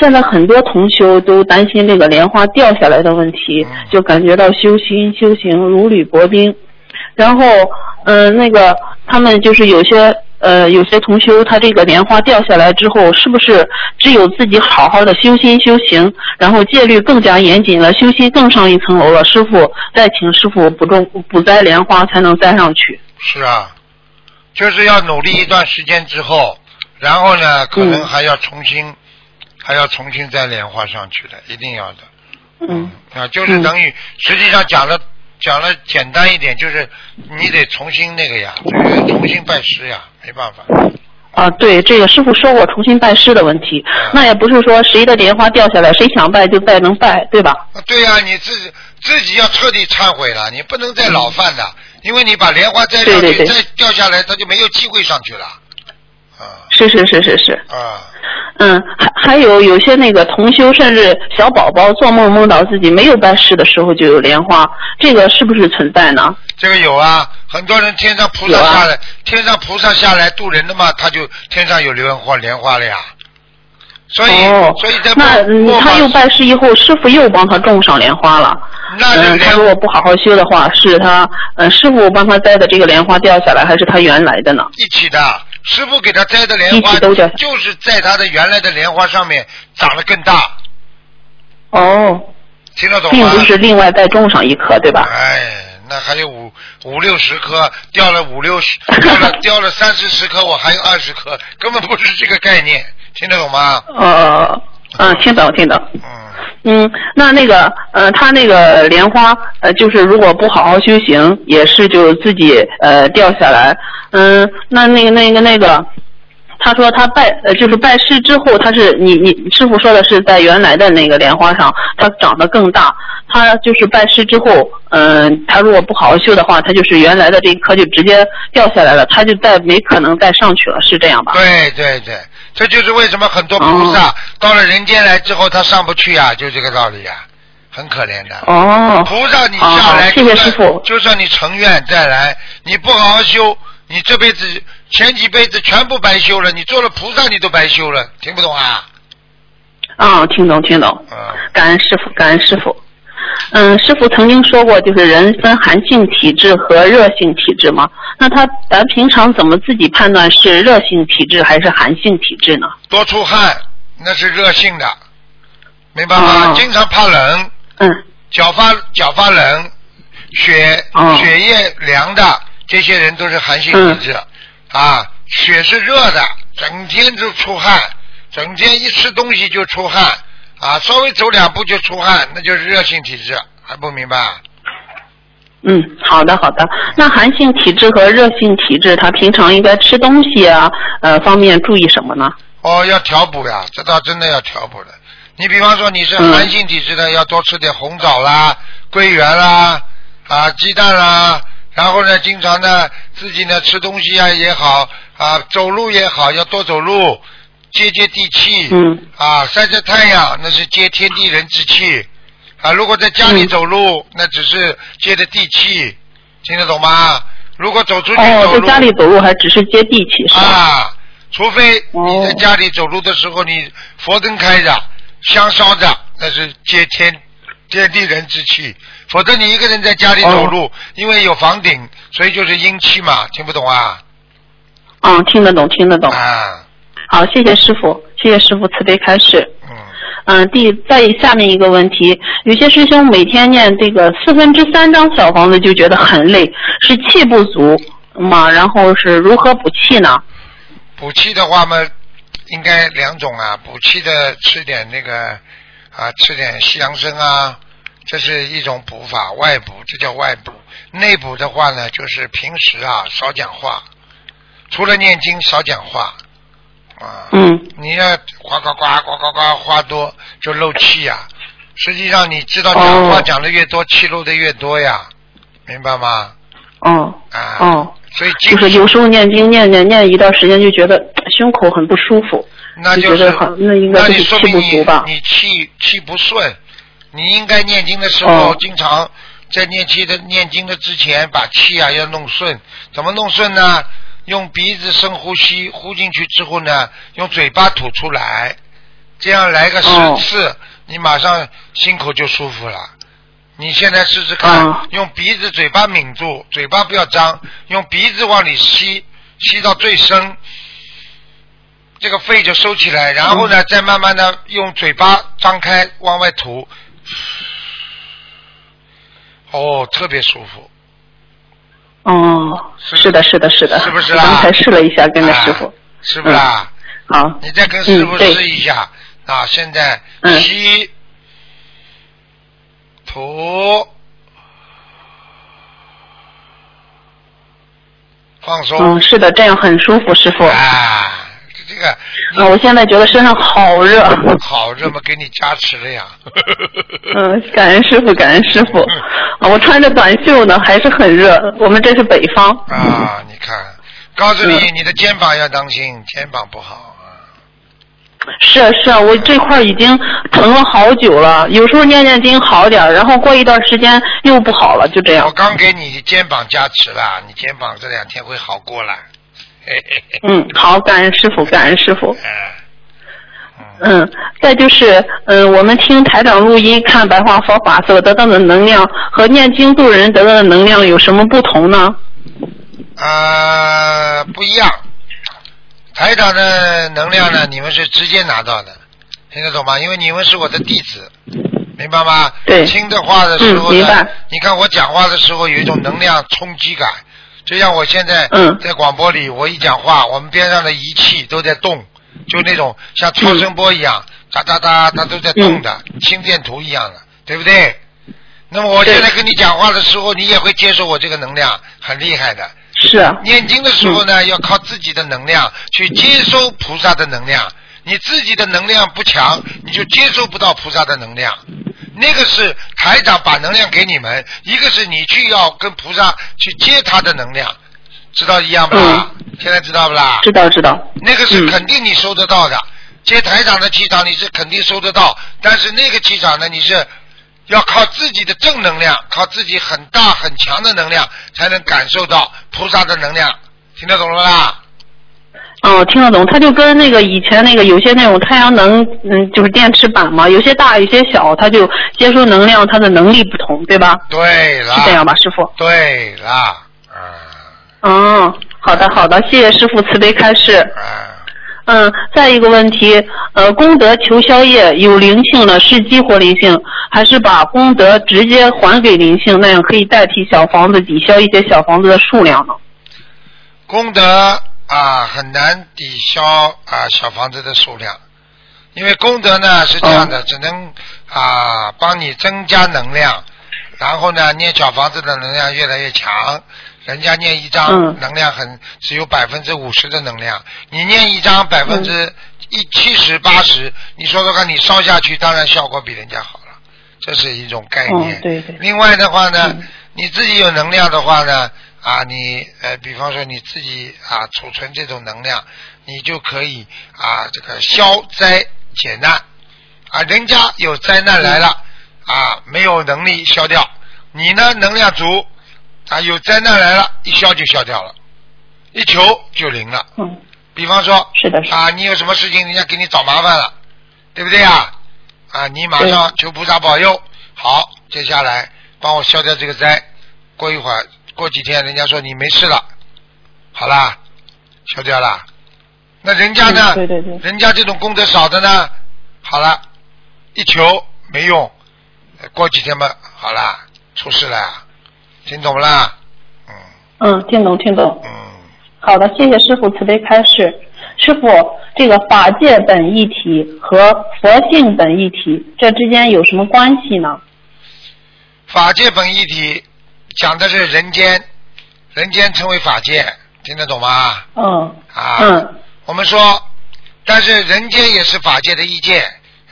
现在很多同修都担心这个莲花掉下来的问题嗯，就感觉到修心修行如履薄冰。然后，嗯、那个他们就是有些呃有些同修，他这个莲花掉下来之后，是不是只有自己好好的修心修行，然后戒律更加严谨了，修心更上一层楼了，师傅再请师傅补种补栽莲花才能栽上去。是啊，就是要努力一段时间之后，然后呢，可能嗯还要重新，还要重新栽莲花上去的，一定要的。嗯。啊，就是等于、实际上讲了讲了简单一点，就是你得重新那个呀，就是重新拜师呀，没办法。啊，对，这个师傅说过重新拜师的问题，嗯那也不是说谁的莲花掉下来，谁想拜就拜能拜，对吧？啊，对呀、你自己自己要彻底忏悔了，你不能再老犯的，因为你把莲花摘上去，对对对再掉下来，它就没有机会上去了。啊是是是是是，啊，嗯，还还有有些那个同修，甚至小宝宝做梦梦到自己没有拜师的时候就有莲花，这个是不是存在呢？这个有啊，很多人天上菩萨下来，天上菩萨下来渡人的嘛，他就天上有莲花莲花了呀。所以、哦所以在，那嗯他又拜师以后，师傅又帮他种上莲花了。嗯，那这个莲他如果不好好修的话，是他嗯师傅帮他栽的这个莲花掉下来，还是他原来的呢？一起的，师傅给他栽的莲一花起都掉就是在他的原来的莲花上面长得更大，哦，听得懂吗？并不是另外再种上一棵，对吧？哎，那还有五五六十颗，掉了五六十，掉了掉了三四十颗，我还有二十颗，根本不是这个概念，听得懂吗？呃，嗯，听懂听懂。嗯，嗯，那那个，呃，他那个莲花，呃，就是如果不好好修行，也是就自己呃掉下来。嗯，那那个那个那个，他说他拜呃就是拜师之后，他是你你师傅说的是在原来的那个莲花上，它长得更大。他就是拜师之后，嗯、他如果不好好修的话，他就是原来的这一颗就直接掉下来了，他就再没可能再上去了，是这样吧？对对对，这就是为什么很多菩萨、到了人间来之后，他上不去呀、就这个道理呀、很可怜的。哦，菩萨你下来，好谢谢师傅。就算你成愿再来，你不好好修，你这辈子前几辈子全部白修了，你做了菩萨你都白修了，听不懂啊？啊，听懂听懂。嗯，感恩师傅，感恩师傅。嗯，师傅曾经说过，就是人分寒性体质和热性体质嘛。那他咱平常怎么自己判断是热性体质还是寒性体质呢？多出汗那是热性的，明白吗？哦经常怕冷，嗯，脚发脚发冷，血、哦血液凉的，这些人都是寒性体质、啊。血是热的，整天就出汗，整天一吃东西就出汗啊，稍微走两步就出汗，那就是热性体质，还不明白？嗯，好的好的。那寒性体质和热性体质，他平常应该吃东西啊，呃方面注意什么呢？哦，要调补呀，这倒真的要调补的。你比方说你是嗯寒性体质的，要多吃点红枣啦、桂圆啦、啊鸡蛋啦，然后呢，经常呢自己呢吃东西啊也好啊，走路也好，要多走路，接接地气。嗯。啊，晒晒太阳那是接天地人之气啊。如果在家里嗯走路，那只是接的地气，听得懂吗？如果走出去哦，走路，在家里走路还只是接地气是吧？啊，除非你在哦家里走路的时候，你佛灯开着，香烧着，那是接天天地人之气。否则你一个人在家里走路，哦因为有房顶，所以就是阴气嘛，听不懂啊？嗯，听得懂听得懂。啊，好，谢谢师傅，谢谢师傅慈悲开示。嗯，嗯，第再下面一个问题，有些师兄每天念这个四分之三张小房子就觉得很累，是气不足嘛？然后是如何补气呢？补气的话嘛，应该两种啊，补气的吃点那个啊，吃点西洋参啊，这是一种补法，外补这叫外补。内补的话呢，就是平时啊少讲话，除了念经少讲话啊。嗯你要呱呱呱呱呱呱话多就漏气呀、实际上你知道讲话哦讲的越多，气漏的越多呀，明白吗？哦啊。哦，所以经就是有时候念经念念念一段时间就觉得胸口很不舒服，那就是好那应该那你就是气说明你不足吧？你气气不顺，你应该念经的时候哦经常在念气的念经的之前把气啊要弄顺，怎么弄顺呢？用鼻子深呼吸，呼进去之后呢，用嘴巴吐出来，这样来个十哦次，你马上心口就舒服了。你现在试试看，哦用鼻子、嘴巴抿住，嘴巴不要张，用鼻子往里吸，吸到最深，这个肺就收起来，然后呢，再慢慢的用嘴巴张开往外吐，哦，特别舒服。哦，是是的，是的，是的，是不是啊刚才试了一下，跟着师傅啊。是不是啊？好，你再跟师傅试一下、啊！现在嗯吸、吐、放松、嗯，是的，这样很舒服，师傅。啊！这个啊，我现在觉得身上好热。好热嘛给你加持了呀！嗯，感恩师傅，感恩师傅。啊，我穿着短袖呢，还是很热。我们这是北方。啊，你看，告诉你，嗯你的肩膀要当心，肩膀不好啊。是啊是啊，我这块已经疼了好久了，有时候念念经好点，然后过一段时间又不好了，就这样我。刚给你肩膀加持了，你肩膀这两天会好过了。[laughs] 嗯，好，感恩师傅，感恩师傅。哎，嗯，嗯，再就是，嗯，我们听台长录音、看白话佛法所得到的能量和念经度人得到的能量有什么不同呢？呃，不一样。台长的能量呢，你们是直接拿到的，听得懂吗？因为你们是我的弟子，明白吗？对听的话的时候呢，嗯明白你看我讲话的时候有一种能量冲击感，就像我现在嗯在广播里，我一讲话，我们边上的仪器都在动，就那种像超声波一样，哒哒哒，它都在动的，心电图一样的，对不对？那么我现在跟你讲话的时候，你也会接受我这个能量，很厉害的。是啊，念经的时候呢，要靠自己的能量去接收菩萨的能量。你自己的能量不强，你就接收不到菩萨的能量。那个是台长把能量给你们，一个是你去要跟菩萨去接他的能量，知道一样不啦？现在知道不啦？知道知道。那个是嗯肯定你收得到的，接台长的气场你是肯定收得到，但是那个气场呢，你是要靠自己的正能量，靠自己很大很强的能量，才能感受到菩萨的能量，听得懂了吧啦？哦，听得懂，它就跟那个以前那个有些那种太阳能，嗯，就是电池板嘛，有些大，有些小，它就接收能量，它的能力不同，对吧？对了，是这样吧，师傅？对了，啊哦，好的好的，谢谢师傅慈悲开示。嗯，嗯，再一个问题，呃，功德求消业有灵性了，是激活灵性，还是把功德直接还给灵性，那样可以代替小房子抵消一些小房子的数量呢？功德啊很难抵消啊小房子的数量，因为功德呢是这样的，只能啊帮你增加能量，然后呢念小房子的能量越来越强。人家念一张嗯。能量很只有百分之五十的能量，你念一张百分之一七十八十，你说说看，你烧下去，当然效果比人家好了，这是一种概念。嗯对对。另外的话呢，嗯。你自己有能量的话呢，啊，你呃，比方说你自己啊储存这种能量，你就可以啊这个消灾解难啊，人家有灾难来了啊，没有能力消掉，你呢能量足啊，有灾难来了，一消就消掉了，一求就灵了。嗯，比方说是的，是。啊，你有什么事情，人家给你找麻烦了，对不对呀？啊，你马上求菩萨保佑。好，接下来帮我消掉这个灾。过一会儿，过几天，人家说你没事了，好啦，消掉了。那人家呢？嗯对对对人家这种功德少的呢，好了，一求没用，呃过几天嘛，好啦，出事了，听懂不啦？嗯嗯，听懂听懂。嗯。好的，谢谢师傅慈悲开示。师傅，这个法界本一体和佛性本一体，这之间有什么关系呢？法界本一体讲的是人间，人间称为法界，听得懂吗？嗯啊，嗯我们说，但是人间也是法界的一界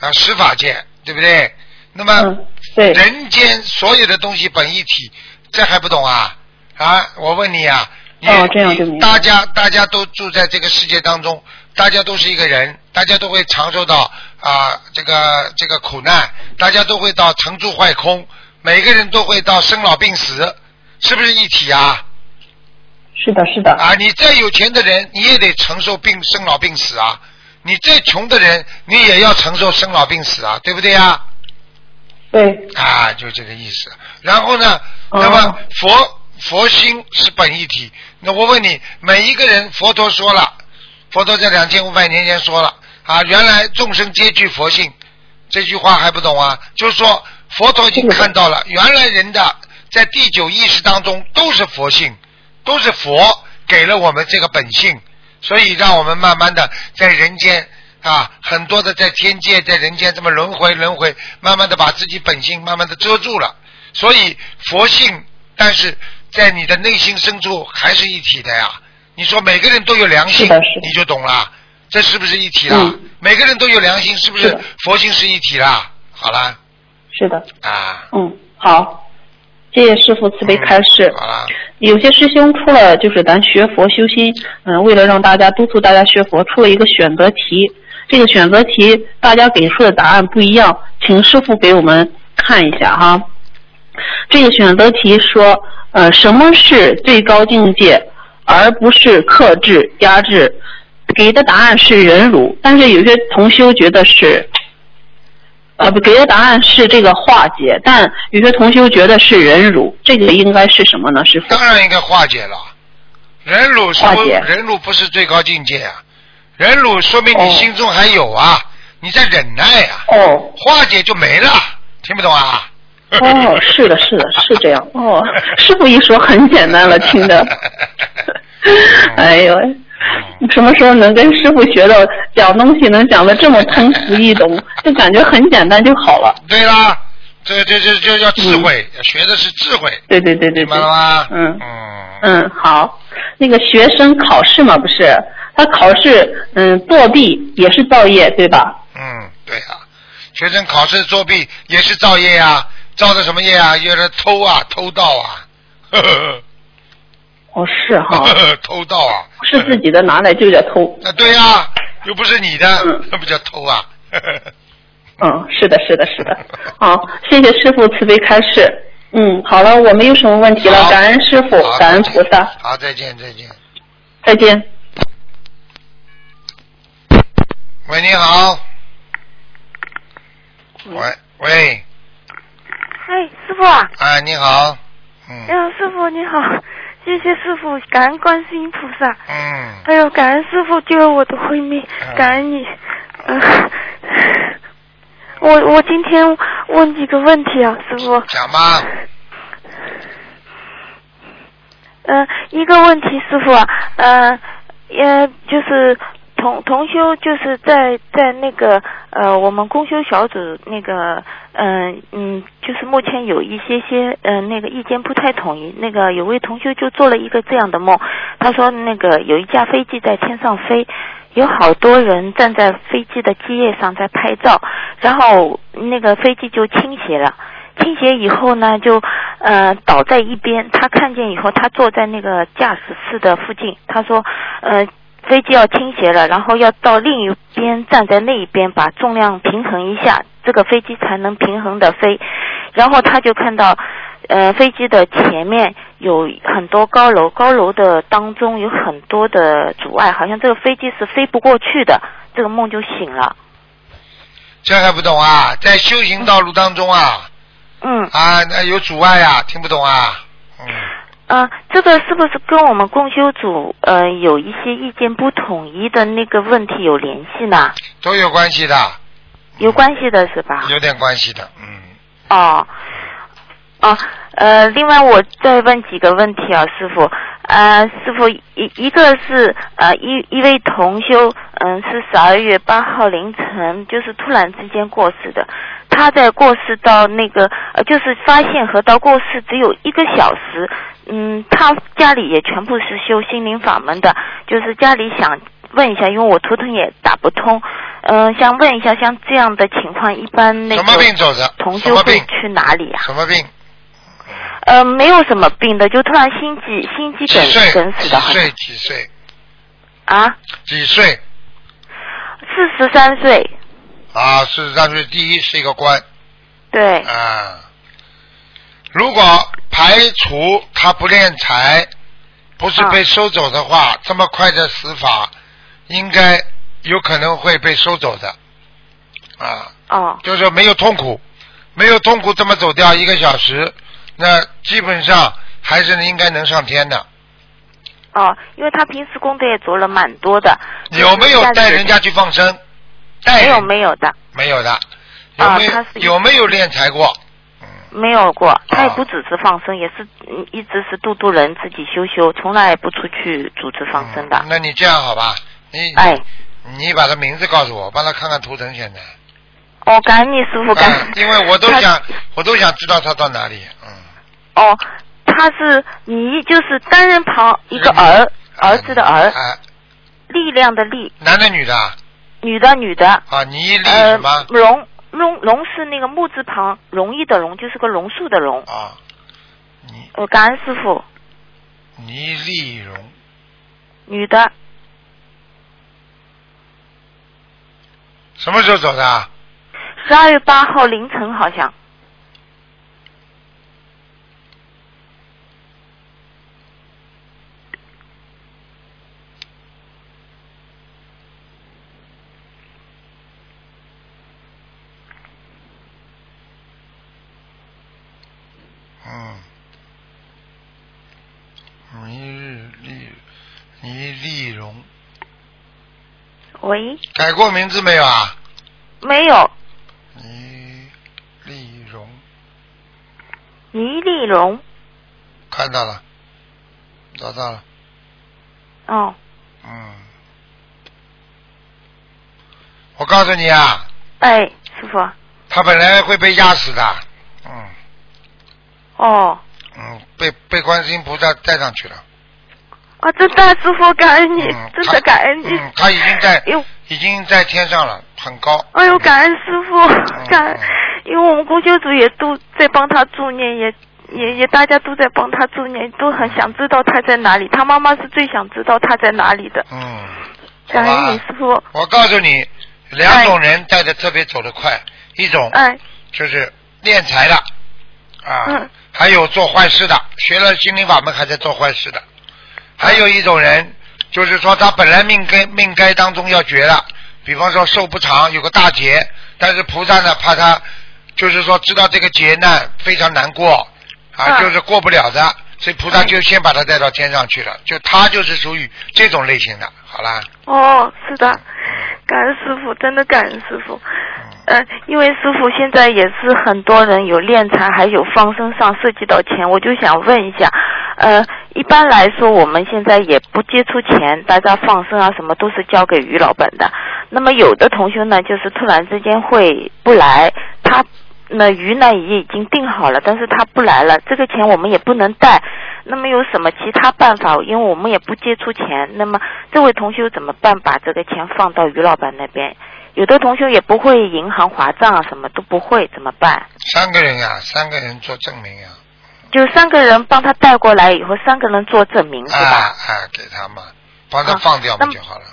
啊，十法界，对不对？那么、嗯，对，人间所有的东西本一体，这还不懂啊？啊，我问你啊，你、哦这样就大家大家都住在这个世界当中，大家都是一个人，大家都会尝受到啊这个这个苦难，大家都会到成住坏空，每个人都会到生老病死，是不是一体啊？是的，是的，啊，你再有钱的人，你也得承受病生老病死啊；你再穷的人，你也要承受生老病死啊，对不对啊？对，啊，就这个意思。然后呢，哦那么佛佛心是本一体。那我问你，每一个人，佛陀说了，佛陀在两千五百年前说了啊，原来众生皆具佛性，这句话还不懂啊？就是说，佛陀已经看到了，原来人的在第九意识当中都是佛性，都是佛给了我们这个本性，所以让我们慢慢的在人间啊，很多的在天界、在人间这么轮回轮回，慢慢的把自己本性慢慢的遮住了。所以佛性，但是在你的内心深处还是一体的呀。你说每个人都有良心你就懂了，这是不是一体了？嗯每个人都有良心，是不是佛性是一体了？好了是的，啊，嗯，好，谢谢师傅慈悲开示。有些师兄出了，就是咱学佛修心，嗯，为了让大家督促大家学佛，出了一个选择题。这个选择题大家给出的答案不一样，请师傅给我们看一下哈。这个选择题说，呃，什么是最高境界，而不是克制、压制？给的答案是忍辱，但是有些同修觉得是，呃，不给的答案是这个化解，但有些同修觉得是忍辱，这个应该是什么呢？是？当然应该化解了。忍辱是不化解忍辱不是最高境界啊，忍辱说明你哦心中还有啊，你在忍耐啊，哦化解就没了，听不懂啊？哦，是的，是的，是这样。哦，师傅一说很简单了，听的。[laughs] 哎呦，[laughs] 什么时候能跟师傅学到讲东西能讲的这么通俗易懂，就感觉很简单就好了。对啦，这这这这叫智慧，要学的是智慧，对对对对对明白了。吗？嗯嗯嗯，好。那个学生考试嘛，不是他考试，嗯，作弊也是造业，对吧？嗯，对啊，学生考试作弊也是造业啊，造的什么业啊？有的偷啊，偷盗啊，呵 [laughs] 呵哦，是哈，呵 [laughs] 偷盗啊，不是自己的拿来就叫偷。啊，对呀、又不是你的，嗯那不叫偷啊。呵 [laughs] 呵嗯，是的，是的，是的。好，谢谢师傅慈悲开示。嗯，好了，我没有什么问题了，感恩师傅，感恩菩萨，好，再见，再见。再见。喂，你好。喂喂，哎，师傅啊，啊，你好。嗯哎呦，师傅你好，谢谢师傅，感恩观世音菩萨，嗯，哎呦，感恩师傅救了我的慧命嗯，感恩你，嗯、我我今天问几个问题啊，师傅，讲吧。嗯、一个问题，师傅啊，呃，呃，就是同同修，就是在在那个呃，我们公修小组那个，嗯、嗯，就是目前有一些些呃那个意见不太统一。那个有位同修就做了一个这样的梦，他说那个有一架飞机在天上飞。有好多人站在飞机的机翼上在拍照，然后那个飞机就倾斜了，倾斜以后呢，就呃倒在一边。他看见以后，他坐在那个驾驶室的附近，他说呃飞机要倾斜了，然后要到另一边站在那一边，把重量平衡一下，这个飞机才能平衡的飞。然后他就看到。呃，飞机的前面有很多高楼，高楼的当中有很多的阻碍，好像这个飞机是飞不过去的。这个梦就醒了。这还不懂啊？在修行道路当中啊，嗯，啊，那有阻碍啊，听不懂啊？嗯，呃，这个是不是跟我们共修组呃有一些意见不统一的那个问题有联系呢？都有关系的，有关系的是吧？有点关系的，嗯。哦，哦，呃，另外我再问几个问题啊，师傅。呃，师傅一一个是呃一一位同修，嗯、是十二月八号凌晨，就是突然之间过世的。他在过世到那个呃，就是发现和到过世只有一个小时。嗯，他家里也全部是修心灵法门的，就是家里想问一下，因为我图腾也打不通，嗯、想问一下，像这样的情况，一般那个什么病走的？同修会？去哪里呀、什么病？呃，没有什么病的，就突然心肌心肌梗梗死的，好像岁？几岁？啊，几岁？四十三岁，啊，事实上是第一是一个官对，啊。如果排除他不敛财，不是啊被收走的话，这么快的死法，应该有可能会被收走的啊。哦，就是没有痛苦，没有痛苦这么走掉一个小时，那基本上还是应该能上天的。哦，因为他平时功德也做了蛮多的，有没有带人家去？去放生？带没有没有的，没有的，有没有、有没有练财过？嗯，没有过，他也啊不只是放生，也是嗯一直是度度人，自己修修，从来不出去组织放生的嗯。那你这样好吧？你哎，你把他名字告诉我，我帮他看看图腾现在。哦，感恩你师傅，感恩。嗯因为我都想，我都想知道他到哪里。嗯。哦，他是你就是单人旁一个儿，儿子的儿，啊，力量的力，男的女的啊？女的女的，啊，倪丽呃什么？，榕榕榕是那个木字旁，容易的容，就是个榕树的榕。啊，你。我，感恩师傅，倪丽蓉，女的，什么时候走的啊？十二月八号凌晨好像。嗯，倪日丽，倪丽蓉，喂，改过名字没有啊？没有，倪丽蓉，倪丽蓉。看到了，找到了，哦，嗯。我告诉你啊，哎，师傅。他本来会被压死的，嗯哦，嗯，被被观世音菩萨带上去了，啊，这大，师傅感恩你，嗯，真的感恩你。嗯，他已经在已经在天上了，很高，哎呦，感恩师傅，[laughs] 感恩嗯，因为我们公修组也都在帮他助念，也也也大家都在帮他助念，都很想知道他在哪里。他妈妈是最想知道他在哪里的。嗯，感恩你师傅，我告诉你，两种人带的特别走得快，一种哎，就是练财的，啊，嗯还有做坏事的，学了心灵法门还在做坏事的，还有一种人，就是说他本来命该命该当中要绝了，比方说寿不长，有个大劫，但是菩萨呢怕他，就是说知道这个劫难非常难过，啊，嗯就是过不了的，所以菩萨就先把他带到天上去了，就他就是属于这种类型的，好啦，哦，是的，感恩师傅，真的感恩师傅。嗯呃，因为师傅现在也是很多人有练财，还有放生上涉及到钱，我就想问一下，呃，一般来说我们现在也不接触钱，大家放生啊什么都是交给于老板的。那么有的同学呢，就是突然之间会不来，他那鱼呢也已经定好了，但是他不来了，这个钱我们也不能带。那么有什么其他办法？因为我们也不接触钱，那么这位同学怎么办？把这个钱放到于老板那边？有的同学也不会银行划账啊，什么都不会，怎么办？三个人呀、三个人做证明呀、就三个人帮他带过来以后，三个人做证明是啊吧？啊，给他嘛，帮他啊放掉不就好了。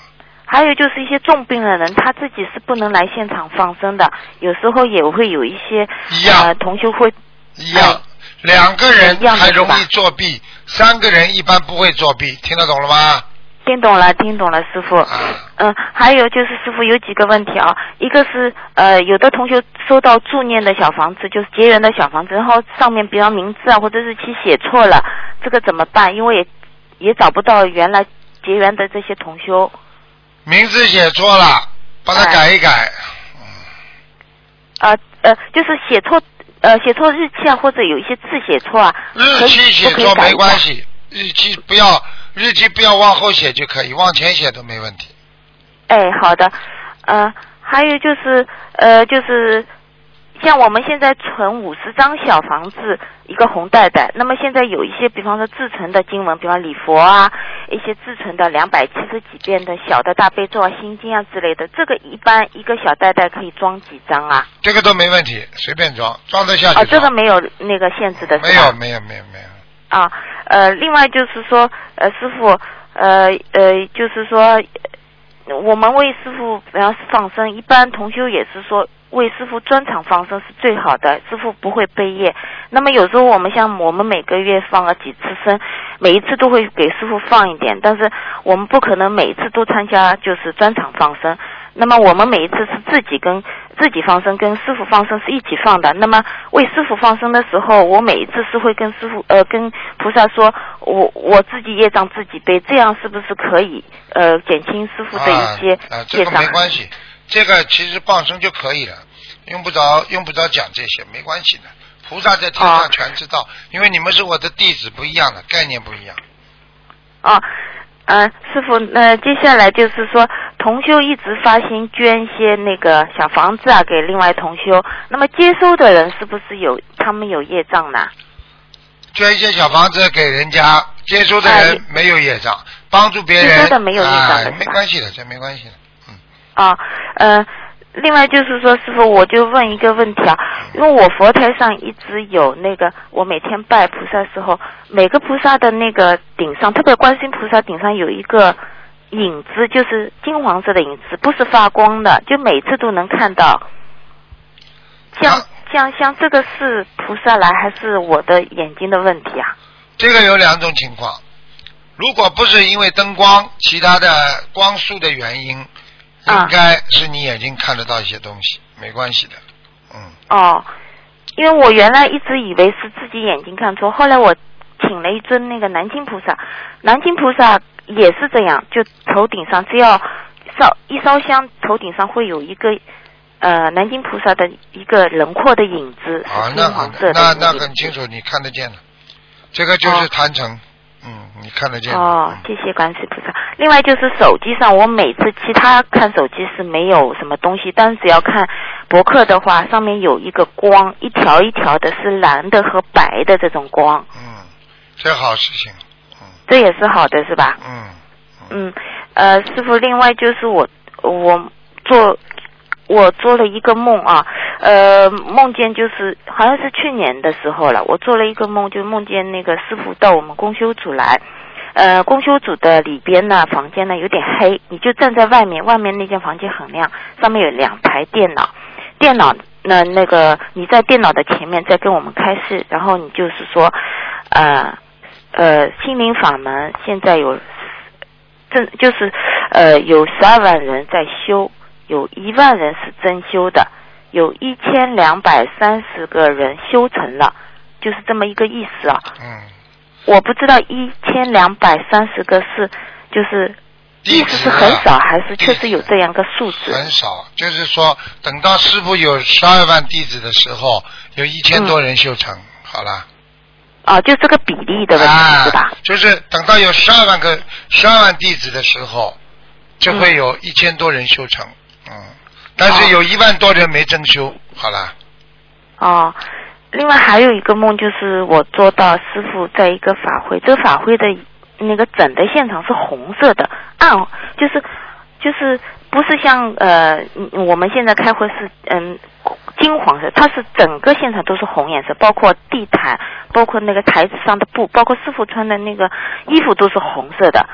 还有就是一些重病的人，他自己是不能来现场放生的，有时候也会有一些一样呃同学会一样，两个人还容易作弊，三个人一般不会作弊，听得懂了吗？听懂了，听懂了，师傅。啊，嗯，还有就是师傅有几个问题啊，一个是呃，有的同学收到助念的小房子，就是结缘的小房子，然后上面比方名字啊或者日期写错了，这个怎么办？因为也也找不到原来结缘的这些同修。名字写错了，帮他哎改一改。呃呃，就是写错呃写错日期啊，或者有一些字写错啊，日期写错没关系，日期不要日期不要往后写就可以，往前写都没问题。哎，好的，呃，还有就是呃，就是像我们现在存五十张小房子，一个红袋袋。那么现在有一些，比方说自存的经文，比方礼佛啊，一些自存的两百七十几遍的小的大悲咒啊、心经啊之类的，这个一般一个小袋袋可以装几张啊？这个都没问题，随便装，装得下哦，去装。这个没有那个限制的？没有没有没有没有。啊，呃，另外就是说，呃，师傅，呃呃，就是说，呃我们为师傅比方放生，一般同修也是说为师傅专场放生是最好的，师傅不会背业。那么有时候我们像我们每个月放了几次生，每一次都会给师傅放一点，但是我们不可能每一次都参加就是专场放生。那么我们每一次是自己跟自己放生，跟师傅放生是一起放的。那么为师傅放生的时候，我每一次是会跟师傅呃跟菩萨说，我我自己业障自己背，这样是不是可以呃减轻师傅的一些啊啊，这个业障？没关系，这个其实放生就可以了，用不着用不着讲这些，没关系的。菩萨在天啊上全知道，因为你们是我的弟子，不一样的概念不一样。哦，呃，师傅，那、接下来就是说，同修一直发心捐一些那个小房子啊给另外同修，那么接收的人是不是有他们有业障呢？捐一些小房子给人家，接收的人没有业障，帮助别人接收的没有业障没关系的，这没关系的。啊，呃，另外就是说，师傅，我就问一个问题啊，因为我佛台上一直有那个，我每天拜菩萨时候，每个菩萨的那个顶上，特别观世音菩萨顶上有一个影子，就是金黄色的影子，不是发光的，就每次都能看到。像啊像像这个是菩萨来，还是我的眼睛的问题啊？这个有两种情况，如果不是因为灯光、其他的光束的原因，啊应该是你眼睛看得到一些东西，没关系的。嗯，哦，因为我原来一直以为是自己眼睛看错，后来我请了一尊那个南京菩萨，南京菩萨也是这样，就头顶上只要烧一烧香，头顶上会有一个呃南京菩萨的一个轮廓的影子，啊，那那那很清楚，你看得见的，这个就是哦。坛城，嗯，你看得见。哦嗯，谢谢观世菩萨。另外就是手机上，我每次其他看手机是没有什么东西，但只要看博客的话，上面有一个光，一条一条的是蓝的和白的这种光，嗯，这好事情，嗯这也是好的，是吧？嗯嗯，呃，师傅，另外就是我我做我做了一个梦啊，呃，梦见就是好像是去年的时候了，我做了一个梦，就梦见那个师傅到我们公修组来。呃，公修组的里边呢，房间呢有点黑，你就站在外面，外面那间房间很亮，上面有两台电脑，电脑那那个你在电脑的前面在跟我们开示，然后你就是说，呃呃，心灵法门现在有正就是呃有十二万人在修，有一万人是真修的，有一千两百三十个人修成了，就是这么一个意思啊。嗯，我不知道一千两百三十个是就是意思是很少，还是确实有这样个数字？很少，就是说，等到师傅有十二万弟子的时候，有一千多人修成，好了。啊，就这个比例的问题、啊是吧？就是等到有十二万个十二万弟子的时候，就会有一千多人修成，嗯，但是有一万多人没真修，好了，哦，另外还有一个梦，就是我做到师傅在一个法会，这个法会的那个整的现场是红色的，暗就是就是不是像呃我们现在开会是嗯金黄色，它是整个现场都是红颜色，包括地毯，包括那个台子上的布，包括师傅穿的那个衣服都是红色的。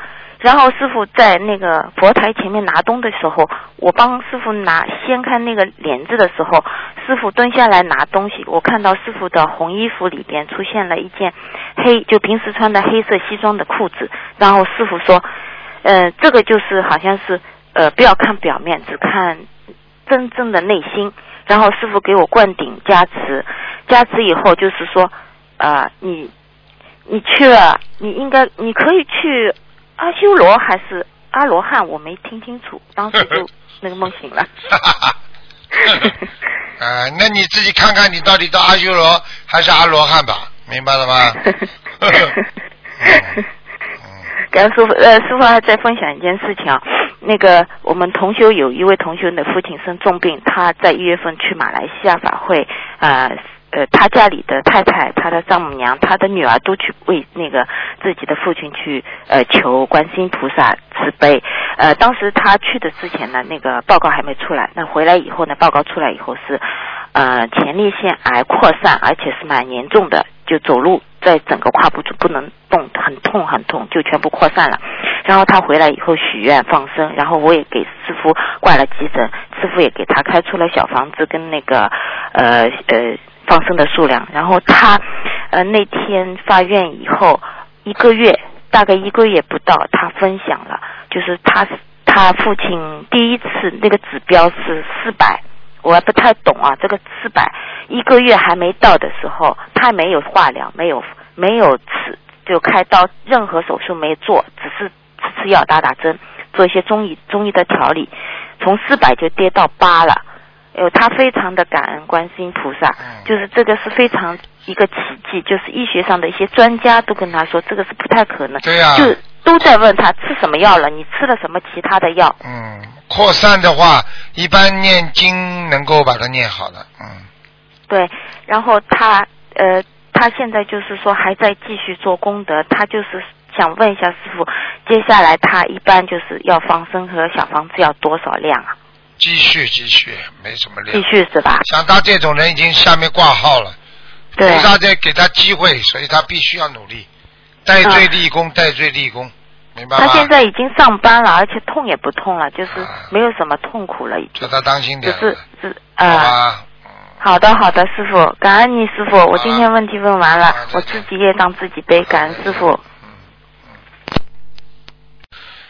然后师傅在那个佛台前面拿东的时候，我帮师傅拿掀开那个帘子的时候，师傅蹲下来拿东西，我看到师傅的红衣服里边出现了一件黑，就平时穿的黑色西装的裤子。然后师傅说，呃，这个就是好像是呃，不要看表面，只看真正的内心。然后师傅给我灌顶加持，加持以后就是说，呃，你你去了，你应该你可以去阿修罗还是阿罗汉，我没听清楚，当时就 [laughs] 那个梦醒了。啊，[laughs] 那你自己看看你到底到阿修罗还是阿罗汉吧，明白了吗？[laughs] 嗯刚刚师傅，呃，师傅还在分享一件事情啊，那个我们同修有一位同修的父亲生重病，他在一月份去马来西亚法会，呃呃，他家里的太太、他的丈母娘、他的女儿都去为那个自己的父亲去呃求观世音菩萨慈悲。呃，当时他去的之前呢，那个报告还没出来，那回来以后呢，报告出来以后是呃前列腺癌扩散，而且是蛮严重的，就走路在整个胯部就不能动，很痛很痛，就全部扩散了。然后他回来以后许愿放生，然后我也给师傅挂了急诊，师傅也给他开出了小房子跟那个呃呃放生的数量。然后他呃那天发愿以后一个月，大概一个月不到，他分享了，就是他他父亲第一次那个指标是四百。我还不太懂啊，这个四百一个月还没到的时候，他没有化疗，没有没有吃就开刀，任何手术没做，只是吃吃药、打打针，做一些中医中医的调理，从四百就跌到八了。哎呦，他非常的感恩观世音菩萨，嗯就是这个是非常一个奇迹，就是医学上的一些专家都跟他说这个是不太可能，对呀就都在问他吃什么药了，你吃了什么其他的药？嗯，扩散的话，一般念经能够把它念好的，嗯，对，然后他呃，他现在就是说还在继续做功德，他就是想问一下师傅，接下来他一般就是要放生和小房子要多少量啊？继续继续，没什么继。续是吧？像他这种人已经下面挂号了，菩对，萨在给他机会，所以他必须要努力，戴罪立功，戴罪立功，明白吗？他现在已经上班了，而且痛也不痛了，就是啊没有什么痛苦了，已经叫他当心点，就是是啊？好的，好的，师傅，感恩你师傅，我今天问题问完了我自己也当自己背，感恩师傅。